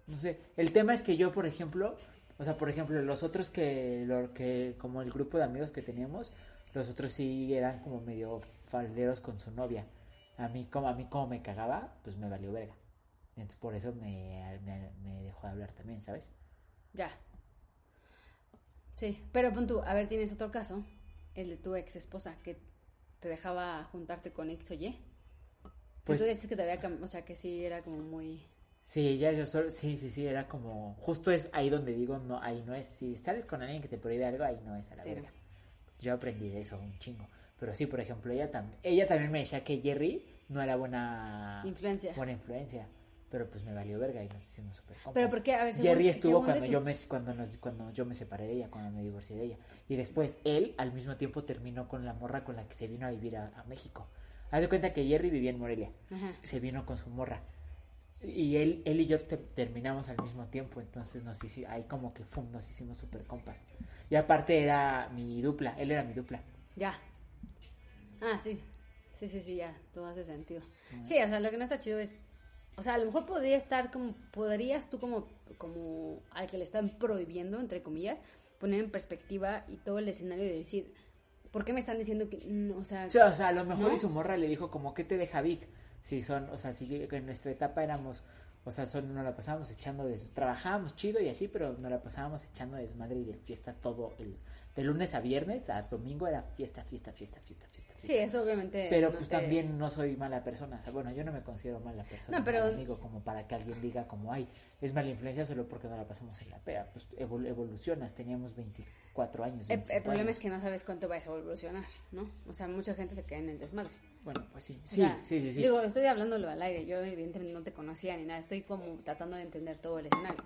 No sé. El tema es que yo, por ejemplo, o sea, por ejemplo, los otros que, lo que, como el grupo de amigos que teníamos, los otros sí eran como medio falderos con su novia. A mí, como a mí como me cagaba, pues me valió verga. Entonces por eso me, me, me dejó de hablar también, ¿sabes? Ya. Sí, pero pon tú, a ver, tienes otro caso, el de tu ex esposa, que te dejaba juntarte con X o Y. Pues, tú dices que te había cambiado, o sea, que sí era como muy... sí, ya yo solo, sí, sí, sí, era como, justo es ahí donde digo, no, ahí no es, si sales con alguien que te prohíbe algo, ahí no es a la Sí, verga. Yo aprendí de eso un chingo. Pero sí, por ejemplo, ella también, ella también me decía que Jerry no era buena Influencia. buena influencia. Pero pues me valió verga y nos hicimos súper compas. Pero porque, a ver, según- Jerry estuvo cuando yo me cuando nos, cuando yo me separé de ella, cuando me divorcié de ella. Y después él al mismo tiempo terminó con la morra con la que se vino a vivir a, a México. Haz de cuenta que Jerry vivía en Morelia. Ajá. Se vino con su morra. Y él, él y yo te- terminamos al mismo tiempo, entonces nos hici- ahí como que fum, nos hicimos super compas. Y aparte era mi dupla, él era mi dupla. Ya. Ah, sí. Sí, sí, sí, ya. Todo hace sentido. Sí, o sea, lo que no está chido es. O sea, a lo mejor podría estar como. Podrías tú, como, como al que le están prohibiendo, entre comillas, poner en perspectiva y todo el escenario de decir. ¿Por qué me están diciendo que.? no, o sea. Sí, o sea, a lo mejor ¿No? y su morra le dijo como, ¿qué te deja Vic? Si son, o sea, si en nuestra etapa éramos, o sea, son, nos la pasábamos echando de, trabajábamos chido y así, pero nos la pasábamos echando de desmadre y de fiesta todo el, de lunes a viernes, a domingo era fiesta, fiesta, fiesta, fiesta, fiesta. Sí, eso obviamente. Pero no pues te- también no soy mala persona, o sea, bueno, yo no me considero mala persona, No, pero- como para que alguien diga como, ay, es mala influencia solo porque no la pasamos en la pea, pues evol- evolucionas, teníamos 24 años. El, 25 el problema años. es que no sabes cuánto vas a evolucionar, ¿no? O sea, mucha gente se queda en el desmadre. Bueno, pues sí, O sí, sea, sí, sí, sí. Digo, estoy hablándolo al aire. Yo, evidentemente, no te conocía ni nada. Estoy como tratando de entender todo el escenario.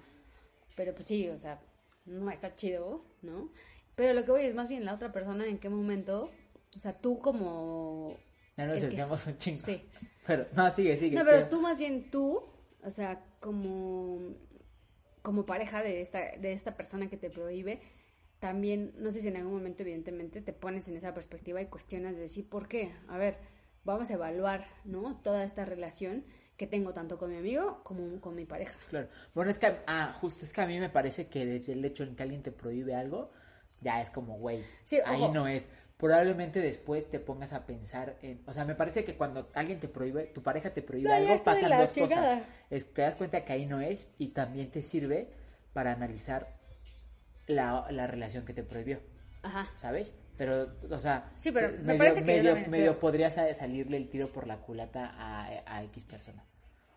Pero, pues sí, o sea, no está chido, ¿no? Pero lo que voy es más bien la otra persona en qué momento. O sea, tú como. Ya nos que- desviamos un chingo. Sí. Pero, no, sigue, sigue. No, pero pero- tú más bien tú, o sea, como. Como pareja de esta, de esta persona que te prohíbe, también, no sé si en algún momento, evidentemente, te pones en esa perspectiva y cuestionas de decir, ¿por qué? A ver, vamos a evaluar, ¿no? Toda esta relación que tengo tanto con mi amigo como con mi pareja. Claro. Bueno, es que, ah, justo, es que a mí me parece que el, el hecho en que alguien te prohíbe algo, ya es como, güey, Sí, ahí no es. Probablemente después te pongas a pensar en, o sea, me parece que cuando alguien te prohíbe, tu pareja te prohíbe No, algo, pasan dos cosas. Es, te das cuenta que ahí no es y también te sirve para analizar la, la relación que te prohibió, Ajá. ¿sabes? Pero, o sea, Sí, pero me medio, parece que medio, estoy- medio podría sa- salirle el tiro por la culata a, a X persona.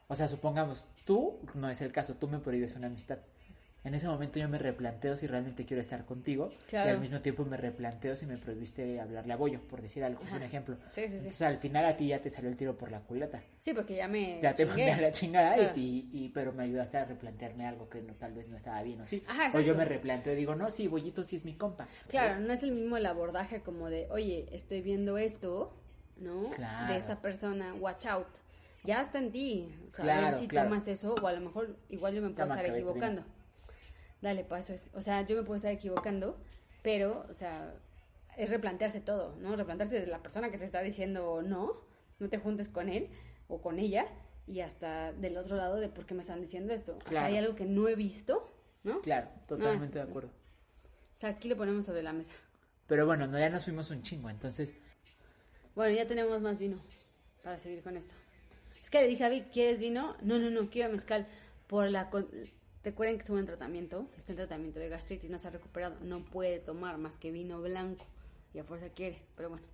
O sea, supongamos, tú, no es el caso, tú me prohíbes una amistad. En ese momento yo me replanteo si realmente quiero estar contigo Claro. y al mismo tiempo me replanteo si me prohibiste hablarle a Goyo, por decir algo, es un ejemplo. Sí, sí, sí. Entonces al final a ti ya te salió el tiro por la culata. Sí, porque ya me. Ya te mandé a la chingada y- Claro. y, y- pero me ayudaste a replantearme algo que no, tal vez no estaba bien o sí. Ajá, o yo me replanteo y digo, no, sí, Bollito sí es mi compa. Claro, ¿sabes? no es el mismo el abordaje como de, oye, estoy viendo esto, ¿no? Claro. De esta persona, watch out. Ya está en ti. O sea, Claro, a ver si claro. tomas eso, o a lo mejor igual yo me puedo estar equivocando. Dale, pues eso es. O sea, yo me puedo estar equivocando, pero, o sea, es replantearse todo, ¿no? Replantearse de la persona que te está diciendo no, no te juntes con él o con ella, y hasta del otro lado de por qué me están diciendo esto. O sea, Claro. hay algo que no he visto, ¿no? Claro, totalmente de acuerdo. O sea, aquí lo ponemos sobre la mesa. Pero bueno, no, ya nos fuimos un chingo, entonces Bueno, ya tenemos más vino para seguir con esto. Es que le dije a Vic, ¿quieres vino? No, no, no, quiero mezcal. Por la... Recuerden que estuvo en tratamiento, está en tratamiento de gastritis, no se ha recuperado, no puede tomar más que vino blanco y a fuerza quiere, pero bueno.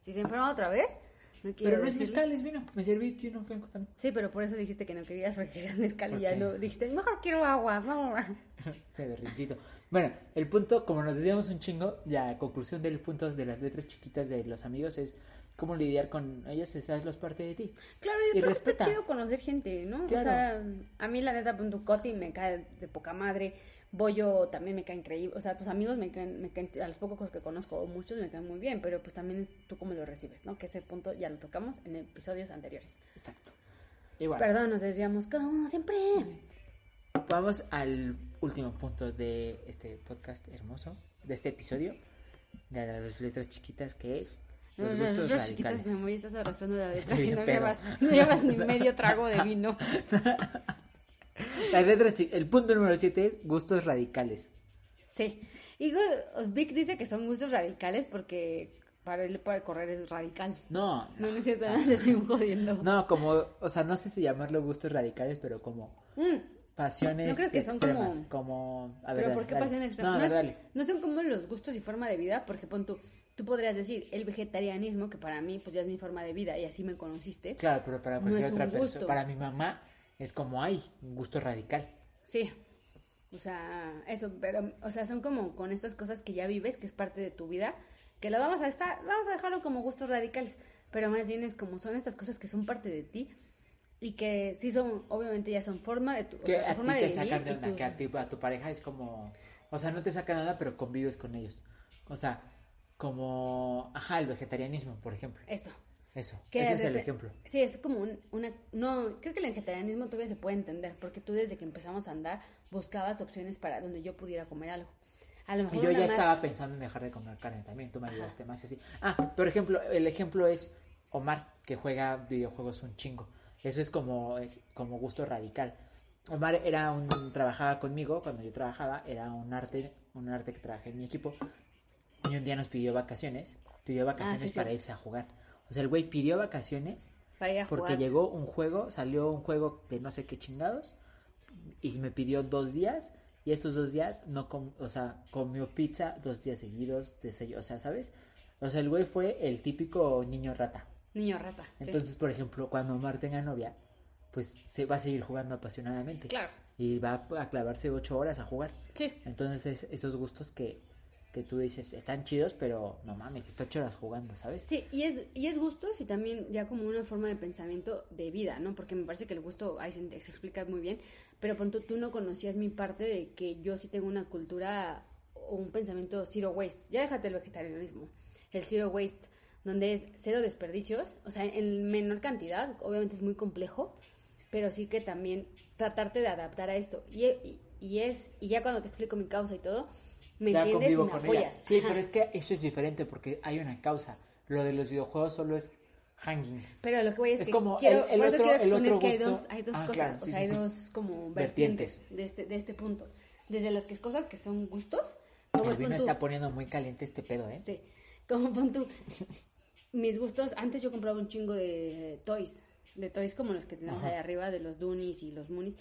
Si se enferma otra vez, no quiero Pero no es mezcal, es vino. Me serví vino blanco también. Sí, pero por eso dijiste que no querías porque querías mezcal y ¿Por ya no. Dijiste, mejor quiero agua, vamos. Se berrinchito. Bueno, el punto, como nos decíamos un chingo, ya conclusión del punto de las letras chiquitas de los amigos es cómo lidiar con ellos, los parte de ti. Claro, Y y respeta. está chido conocer gente, ¿no? Claro. O sea, a mí la neta, punto Coti me cae de poca madre. Bollo también me cae increíble. O sea, tus amigos me caen, me caen, a los pocos que conozco, o muchos me caen muy bien, pero pues también es tú cómo lo recibes, ¿no? Que ese punto ya lo tocamos en episodios anteriores. Exacto. Igual. Perdón, nos desviamos como siempre. Vamos al último punto de este podcast hermoso, de este episodio, de las letras chiquitas, que es No, los chiquitas, mi amor, ya estás arrastrando la letra si no llevas, no llevas ni medio trago de vino. Las letras el punto número 7 es gustos radicales. Sí. Y Vic dice que son gustos radicales porque para él para correr es radical. No, No, no es cierto, no estoy jodiendo. no, como, o sea, no sé si llamarlo gustos radicales, pero como Mm, pasiones ¿No crees que son extremas, como- como... A ver, Pero dale, ¿por qué dale. pasión extrema? No, No, ver, es- no son como los gustos y forma de vida, porque pon tú, tú podrías decir el vegetarianismo, que para mí pues ya es mi forma de vida y así me conociste. Claro, pero para cualquier otra persona, para mi mamá es como, ay, un gusto radical. Sí. O sea, eso, pero, o sea, son como con estas cosas que ya vives, que es parte de tu vida, que lo vamos a estar, vamos a dejarlo como gustos radicales, pero más bien es como son estas cosas que son parte de ti y que sí son, obviamente ya son forma de tu, o sea, a forma de te sacan de que a, ti, a tu pareja es como, o sea, no te saca nada, pero convives con ellos. O sea, como, ajá, el vegetarianismo, por ejemplo. Eso. Eso, Que ese es el ejemplo. Sí, es como un- una... No, creo que el vegetarianismo todavía se puede entender, porque tú desde que empezamos a andar buscabas opciones para donde yo pudiera comer algo. A lo Y mejor yo una ya más- estaba pensando en dejar de comer carne también, tú me ayudaste más y así. Ah, por ejemplo, el ejemplo es Omar, que juega videojuegos un chingo. Eso es como, eh, como gusto radical. Omar era un, trabajaba conmigo cuando yo trabajaba, era un arte, un arte que trabajé en mi equipo. Y un día nos pidió vacaciones, pidió vacaciones Ah, sí, sí. para irse a jugar. O sea, el güey pidió vacaciones Para ir a porque jugar. llegó un juego, salió un juego de no sé qué chingados y me pidió dos días y esos dos días no com o sea, comió pizza dos días seguidos, de sello, o sea, ¿sabes? O sea, el güey fue el típico niño rata. Niño rata. sí. Entonces, por ejemplo, cuando Omar tenga novia, pues se va a seguir jugando apasionadamente. Claro. Y va a clavarse ocho horas a jugar. Sí. Entonces, es- esos gustos que, que tú dices están chidos, pero no mames, está ocho horas jugando, ¿sabes? Sí, y es, y es gustos y también ya como una forma de pensamiento de vida, ¿no? Porque me parece que el gusto ahí se, se explica muy bien, pero pon tú, no conocías mi parte de que yo sí tengo una cultura o un pensamiento zero waste. Ya déjate el vegetarianismo, el zero waste, donde es cero desperdicios, o sea, en menor cantidad, obviamente es muy complejo, pero sí que también tratarte de adaptar a esto. Y, y es, y ya cuando te explico mi causa y todo, me Ya entiendes y me con apoyas. ella. Sí, Ajá. pero es que eso es diferente porque hay una causa. Lo de los videojuegos solo es hanging. Pero lo que voy es, Es que como quiero, el- el por eso otro- quiero el exponer otro que hay dos, hay dos Ah, cosas, claro, o sí, sea, sí, hay sí. dos como Vertientes. vertientes de este, de este punto. Desde las que es cosas que son gustos, como El vino tú- está poniendo muy caliente este pedo, ¿eh? sí, como pon tú, mis gustos, antes yo compraba un chingo de toys, de toys como los que tenemos Ajá. ahí arriba, de los Doonies y los Moonies.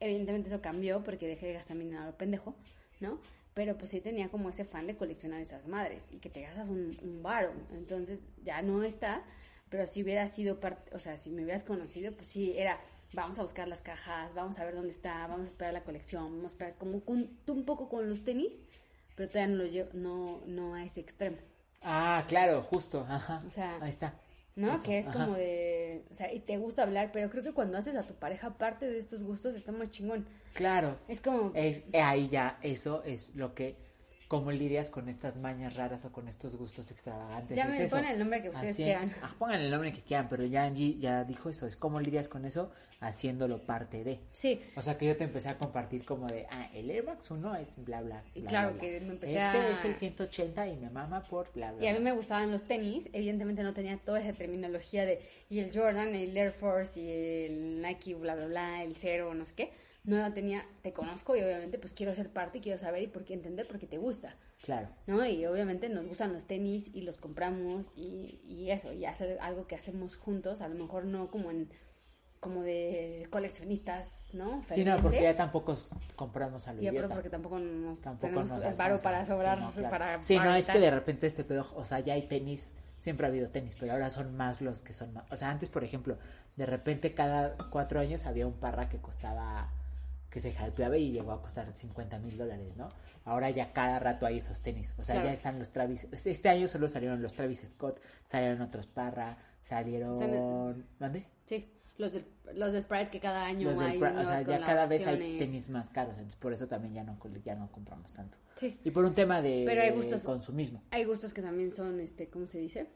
Evidentemente eso cambió porque dejé de gastar mi dinero a pendejo, ¿no? Pero pues sí tenía como ese fan de coleccionar esas madres y que te gastas un, un varo. Entonces ya no está, pero si hubiera sido parte, o sea, si me hubieras conocido, pues sí, era, vamos a buscar las cajas, vamos a ver dónde está, vamos a esperar la colección, vamos a esperar como con, un poco con los tenis, pero todavía no lo llevo, no, no a ese extremo. Ah, claro, justo. Ajá. O sea, Ahí está. ¿No? Eso, que es ajá. como de, o sea, y te gusta hablar, pero creo que cuando haces a tu pareja parte de estos gustos está más chingón. Claro. Es como, Es, ahí ya, eso es lo que. ¿Cómo lidias con estas mañas raras o con estos gustos extravagantes? ya me ponen el nombre que ustedes Así- quieran. ah, pongan el nombre que quieran, pero ya Angie ya dijo eso. Es cómo lidias con eso haciéndolo parte de. Sí, O sea que yo te empecé a compartir como de, ah, el Air Max 1 es bla bla. Y bla, claro bla, que bla. me empecé Este a- es el 180 y me mama por bla bla. y a mí me gustaban los tenis, evidentemente no tenía toda esa terminología de, y el Jordan, el Air Force y el Nike, bla, bla, bla, el cero, no sé qué. No lo tenía, te conozco y obviamente pues quiero ser parte y quiero saber y por qué entender porque te gusta. Claro. ¿no? Y obviamente nos gustan los tenis y los compramos y, y eso, y hacer algo que hacemos juntos, a lo mejor no como en como de coleccionistas, ¿no? Sí, no, porque ya tampoco compramos a lo Y aparte idiota. porque tampoco nos Tampoco tenemos nos el paro para Sí, sobrar, no, claro. para Sí, no, es que de repente este pedo, o sea, ya hay tenis, siempre ha habido tenis, pero ahora son más los que son más. O sea, antes, por ejemplo, de repente cada cuatro años había un parra que costaba, que se hypeaba y llegó a costar 50 mil dólares, ¿no? Ahora ya cada rato hay esos tenis. O sea, Claro. ya están los Travis. Este este año solo salieron los Travis Scott, salieron otros parra, salieron. Están- ¿Mande? Sí, los del, los del Pride que cada año Los hay o sea, ya cada vez hay tenis más caros, entonces por eso también ya no, ya no compramos tanto. Sí. Y por un tema de Pero hay gustos- consumismo. Hay gustos que también son, este, ¿cómo se dice?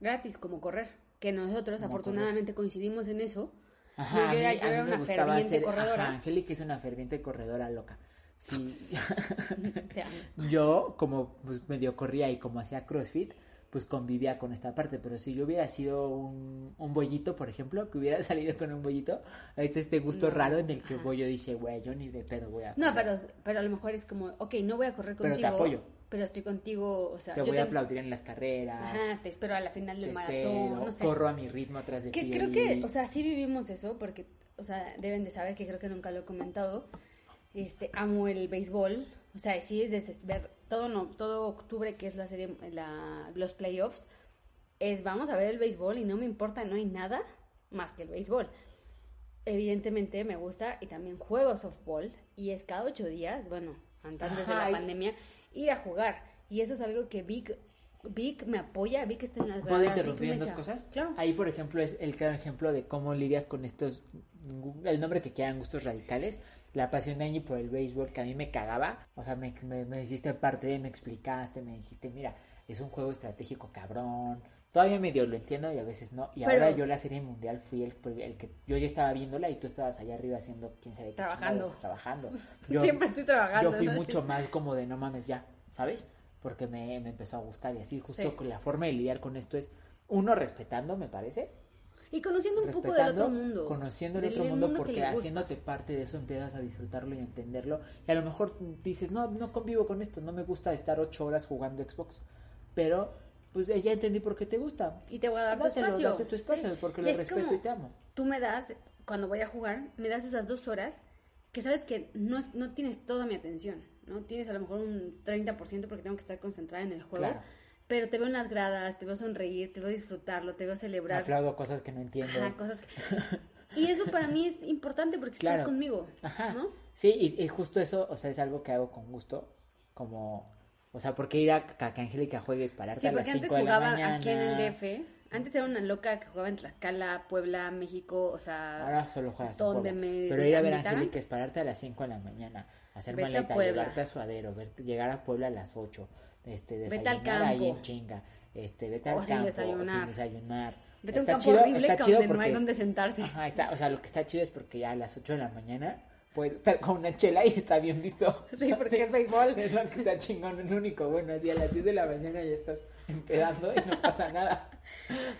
Gratis, como correr. Que nosotros Como afortunadamente coincidimos en eso. Ajá, Yo a mí- yo era me una gustaba ferviente hacer- corredora. Ajá, Angélica es una ferviente corredora loca. Sí, yo como pues, medio corría y como hacía CrossFit, pues convivía con esta parte. Pero si yo hubiera sido un, un bollito, por ejemplo, que hubiera salido con un bollito, es este gusto No, raro en el que ajá. bollo dice, güey, yo ni de pedo voy a. No, correr". pero, pero a lo mejor es como, ok, no voy a correr Pero contigo. te apoyo. Pero estoy contigo, o sea, Te yo voy a te- aplaudir en las carreras. Ajá, te espero a la final te del espero, maratón, no sé. corro a mi ritmo atrás de Que ti. creo que, o sea, sí vivimos eso, porque, o sea, deben de saber que creo que nunca lo he comentado. Este, amo el béisbol, o sea, sí es de ver todo, no, todo octubre que es la serie, la, los playoffs, es vamos a ver el béisbol y no me importa, no hay nada más que el béisbol. Evidentemente me gusta y también juego softball y es cada ocho días, bueno, antes de la pandemia, ir a jugar. Y eso es algo que Vic, Vic me apoya, Vic está en las ¿Puedo gradas, interrumpir en dos echa- cosas? Claro. Ahí, por ejemplo, es el claro ejemplo de cómo lidias con estos, el nombre que quieran, gustos radicales. La pasión de Angie por el béisbol, que a mí me cagaba. O sea, me, me, me hiciste parte de, me explicaste, me dijiste, mira, es un juego estratégico cabrón. Todavía medio lo entiendo y a veces no. Y Pero- ahora yo la serie mundial fui el, el que yo ya estaba viéndola y tú estabas allá arriba haciendo quién sabe qué Trabajando. chingados, trabajando. Yo, Siempre estoy trabajando. yo fui ¿no? mucho más como de no mames ya, ¿sabes? Porque me, me empezó a gustar y así justo Sí. con la forma de lidiar con esto es uno respetando, me parece, Y conociendo un poco del otro mundo. conociendo el otro mundo, que porque haciéndote parte de eso empiezas a disfrutarlo y entenderlo. Y a lo mejor dices, no, no convivo con esto, no me gusta estar ocho horas jugando Xbox. Pero, pues ya entendí por qué te gusta. Y te voy a dar tu Dátelo, espacio. date tu espacio, Sí. porque Y lo es respeto como- y te amo. Tú me das, cuando voy a jugar, me das esas dos horas que sabes que no, no tienes toda mi atención, ¿no? Tienes a lo mejor un 30% porque tengo que estar concentrada en el juego. Claro. Pero te veo en las gradas, te veo sonreír, te veo disfrutarlo, te veo celebrar. Aplaudo cosas que no entiendo. Ajá, cosas que... Y eso para mí es importante porque Claro. estás conmigo, Ajá. ¿no? Sí, y, y justo eso, o sea, es algo que hago con gusto. Como, o sea, porque ir a, a que Angélica juegues pararte Sí, a las porque antes 5 de la jugaba mañana. aquí en el DF. Antes era una loca que jugaba en Tlaxcala, Puebla, México, o sea... Ahora solo juegas en donde Puebla. me Pero ir a ver a. Angélica es pararte a las 5 de la mañana, hacer Vete a maleta, Puebla. llevarte a Suadero, verte- llegar a Puebla a las 8, este, Vete al desayunar ahí campo. en chinga, este, vete O al sin campo, o desayunar. sin desayunar. Vete a un campo chido- horrible está chido donde no hay porque- donde sentarse. Ajá, está, o sea, lo que está chido es porque ya a las 8 de la mañana puedes estar con una chela y está bien visto. Sí, porque es béisbol. Es lo que está chingón, es único bueno. Así a las 10 de la mañana ya estás empedando y no pasa nada.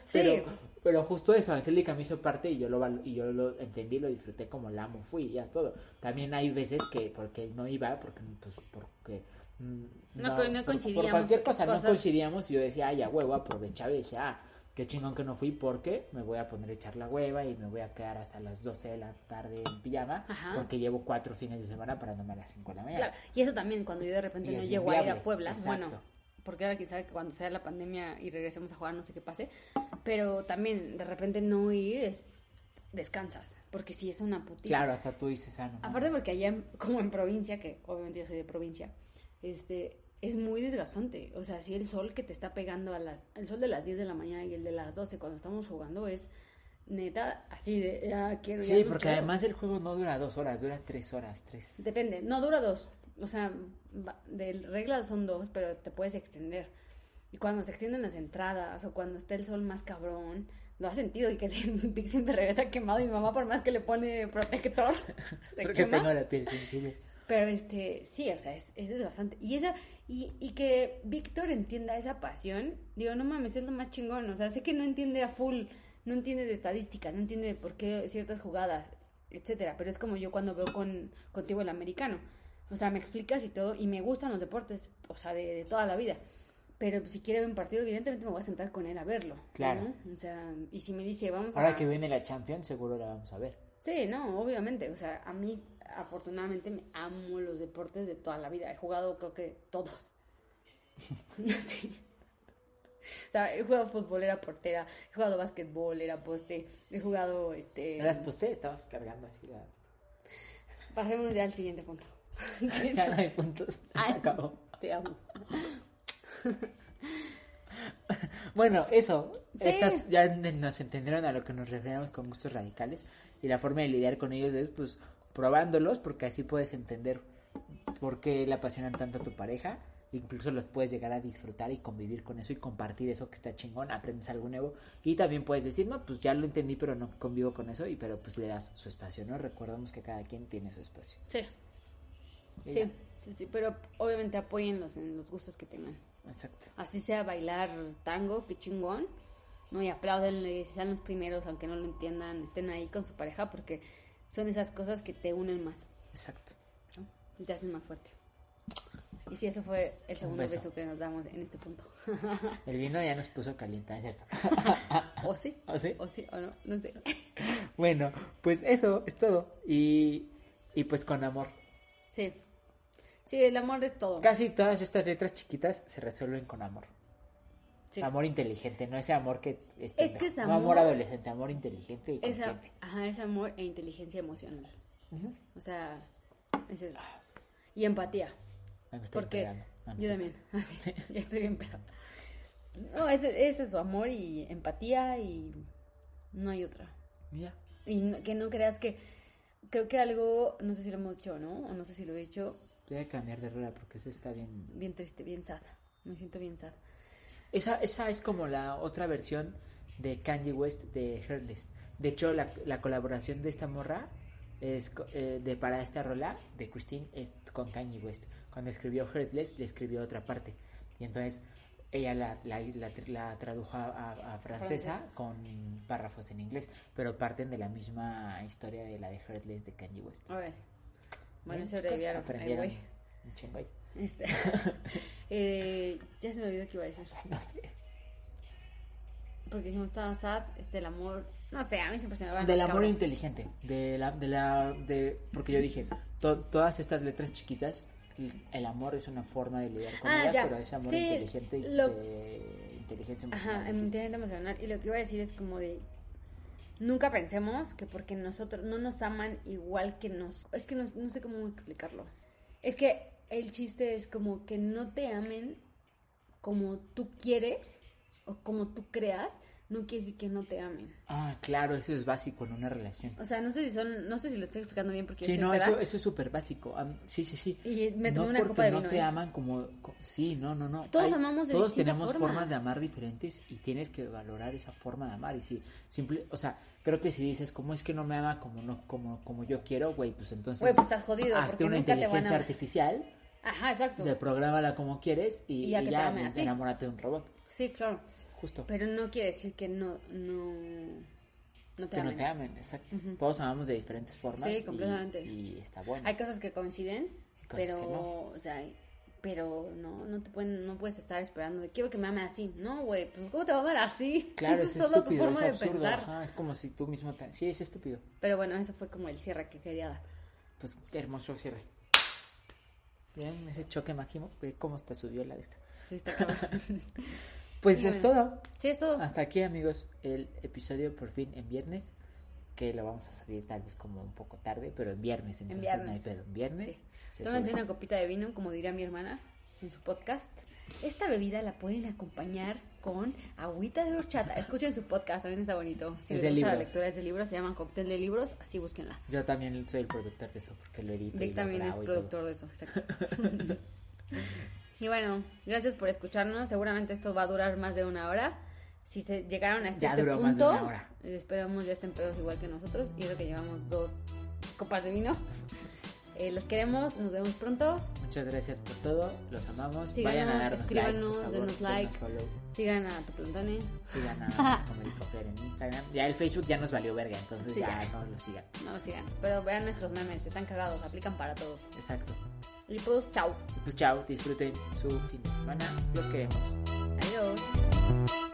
Sí. Pero, justo eso, Angélica me hizo parte y yo lo y yo lo entendí, lo disfruté como la amo, fui ya todo. También hay veces que porque no iba, porque pues porque mm, No no por- coincidíamos, Por cualquier cosa, no coincidíamos y yo decía, ay, a huevo, aprovechaba y decía, ah, qué chingón que no fui porque me voy a poner a echar la hueva y me voy a quedar hasta las 12 de la tarde en pijama Ajá. porque llevo cuatro fines de semana parándome a las 5 de la mañana. Claro, y eso también cuando yo de repente Y no llego a ir a Puebla, exacto. bueno, porque ahora quién sabe que cuando sea la pandemia y regresemos a jugar no sé qué pase, pero también de repente no ir es descansas, porque sí es una putiza. Claro, hasta tú dices, ah, no, mames". Aparte porque allá, como en provincia, que obviamente yo soy de provincia, este, es muy desgastante. O sea, si el sol que te está pegando a las, el sol de las 10 de la mañana y el de las 12 cuando estamos jugando es neta así de, ya quiero, Sí, porque además el juego no dura dos horas, dura tres horas, tres. Depende, no dura dos. O sea, de regla son dos, pero te puedes extender. Y cuando se extienden las entradas o cuando está el sol más cabrón, lo has sentido y que siempre, siempre regresa quemado. Y mi mamá, por más que le pone protector, se Porque quema. tengo la piel sensible. Pero este, sí, o sea, es, es bastante. Y esa, y, y que Víctor entienda esa pasión, digo, no mames, es lo más chingón. O sea, sé que no entiende a full, no entiende de estadísticas, no entiende de por qué ciertas jugadas, etcétera. Pero es como yo cuando veo con, contigo el americano. O sea, me explicas y todo, y me gustan los deportes, o sea, de, de toda la vida. Pero si quiere ver un partido, evidentemente me voy a sentar con él a verlo. Claro. ¿no? O sea, y si me dice, vamos Ahora a. que viene la Champions, seguro la vamos a ver. Sí, no, obviamente. O sea, a mí, afortunadamente, me amo los deportes de toda la vida. He jugado, creo que todos. sí. O sea, he jugado fútbol, era portera. He jugado básquetbol, era poste. He jugado, este. ¿Eras posté? Estabas cargando así. la- Pasemos ya al siguiente punto. ya no hay puntos. Ay, acabó. Te amo. Bueno, eso. Sí. Estas ya nos entendieron a lo que nos referíamos con gustos radicales. Y la forma de lidiar con ellos es, pues, probándolos, porque así puedes entender por qué le apasionan tanto a tu pareja. Incluso los puedes llegar a disfrutar y convivir con eso y compartir eso que está chingón, aprendes algo nuevo. Y también puedes decir, no, pues ya lo entendí, pero no convivo con eso. Y pero pues le das su espacio, ¿no? Recordamos que cada quien tiene su espacio. Sí, sí, sí, sí. Pero obviamente apóyenlos en los gustos que tengan. Exacto. Así sea bailar tango, qué chingón. No, y apláudenle, si sean los primeros, aunque no lo entiendan, estén ahí con su pareja, porque son esas cosas que te unen más Exacto. ¿no? y te hacen más fuerte. Y sí, eso fue el segundo beso. beso. que nos damos en este punto. El vino ya nos puso caliente, ¿es ¿cierto? o sí, ¿O sí? o sí, o no, no sé. Bueno, pues eso es todo. Y, y pues con amor. Sí, sí, el amor es todo. Casi todas estas letras chiquitas se resuelven con amor. Sí. Amor inteligente, no ese amor que es, Es que es No amor- amor adolescente, amor inteligente y Esa, consciente. ajá, es amor e inteligencia emocional. Ujú. O sea, es eso. Y empatía. Me estoy Porque no yo es también, así, ya estoy bien pedo. No, ese es eso, amor y empatía y no hay otra. Ya. Y no- que no creas que, creo que algo, no sé si lo hemos dicho, ¿no? O no sé si lo he dicho, Voy a cambiar de rueda porque eso está bien. bien triste, bien sad. Me siento bien sad. Esa, esa es como la otra versión de Kanye West de Heartless. De hecho, la, la colaboración de esta morra es eh, de para esta rola de Christine es con Kanye West. Cuando escribió Heartless, le escribió otra parte. Y entonces ella la, la, la, la tradujo a, a- francesa Francesa. con párrafos en inglés, pero parten de la misma historia de la de Heartless de Kanye West. A ver. Bueno, se abreviaron. Aprendieron un chingo ahí. Este, eh, ya se me olvidó qué iba a decir. No sé. Porque dijimos estaba sad, este, el amor. No sé, a mí siempre se me van Del amor inteligente, de la, de la, de, porque yo dije, to- todas estas letras chiquitas, el, amor es una forma de lidiar con Ah, ellas, ya. pero es amor Sí, inteligente y lo- de inteligencia emocional. Ajá, dijiste. inteligente emocional. Y lo que iba a decir es como de. Nunca pensemos que porque nosotros no nos aman igual que nos. Es que no, no sé cómo explicarlo. Es que el chiste es como que no te amen como tú quieres o como tú creas. No quiere decir que no te amen. Ah, claro, eso es básico en una relación. O sea, no sé si son. No sé si lo estoy explicando bien porque. Sí, no, peda. eso, eso es súper básico. Sí, sí, sí. Y me tomé no una porque copa de no te ¿eh? aman como, co- Sí, no, no, no. Todos amamos de Todos tenemos forma. formas de amar diferentes y tienes que valorar esa forma de amar. Y si simple, o sea, creo que si dices, ¿cómo es que no me ama como no como, como yo quiero, güey? Pues entonces Güey, pues estás jodido. hazte una nunca inteligencia artificial, Ajá, exacto. de prográmala como quieres y, Y ya y te ya enamórate de un robot. Sí, claro. Justo. Pero no quiere decir que no. No, no te que no amen. te amen, exacto. Todos amamos de diferentes formas. Sí, completamente. Y, está bueno. Hay cosas que coinciden, cosas pero, que no. o sea, pero no, no te pueden, no puedes estar esperando de quiero que me ame así. No, güey, pues ¿cómo te va a amar así? Claro, es es solo estúpido, tu forma es de absurdo. pensar. Ajá, es como si tú mismo te... Sí, es estúpido. Pero bueno, eso fue como el cierre que quería dar. Pues hermoso cierre. Bien, ese choque máximo. Cómo está subió la de esta. Sí, está cabrón. Pues es todo. sí, es todo. Hasta aquí, amigos, el episodio por fin en viernes. Que lo vamos a subir tal vez como un poco tarde, pero en viernes. Entonces no hay viernes. pedo. En viernes. Sí. se Tómense una copita de vino, como diría mi hermana en su podcast. Esta bebida la pueden acompañar con agüita de horchata. Escuchen su podcast, también está bonito. Si Es les de gusta la lectura es de libros, se llaman Cóctel de Libros, así búsquenla. Yo también soy el productor de eso porque lo edito. Vic también es productor de eso, exacto. y bueno, gracias por escucharnos. Seguramente esto va a durar más de una hora. Si se llegaron hasta Ya este duró punto, más de una hora. esperamos ya estén pedos igual que nosotros. Y eso que llevamos dos copas de vino. Eh, los queremos, nos vemos pronto. Muchas gracias por todo. Los amamos. Síganos, Vayan a darnos escríbanos, like. denos like. Sigan a tu plantone. Sigan a Cofer en Instagram. Ya el Facebook ya nos valió verga, entonces Sí, ya, ya. no lo sigan. No lo sigan. Pero vean nuestros memes, están cagados, aplican para todos. Exacto. Y pues, chao. Y pues chao, disfruten su fin de semana. Los queremos. Adiós.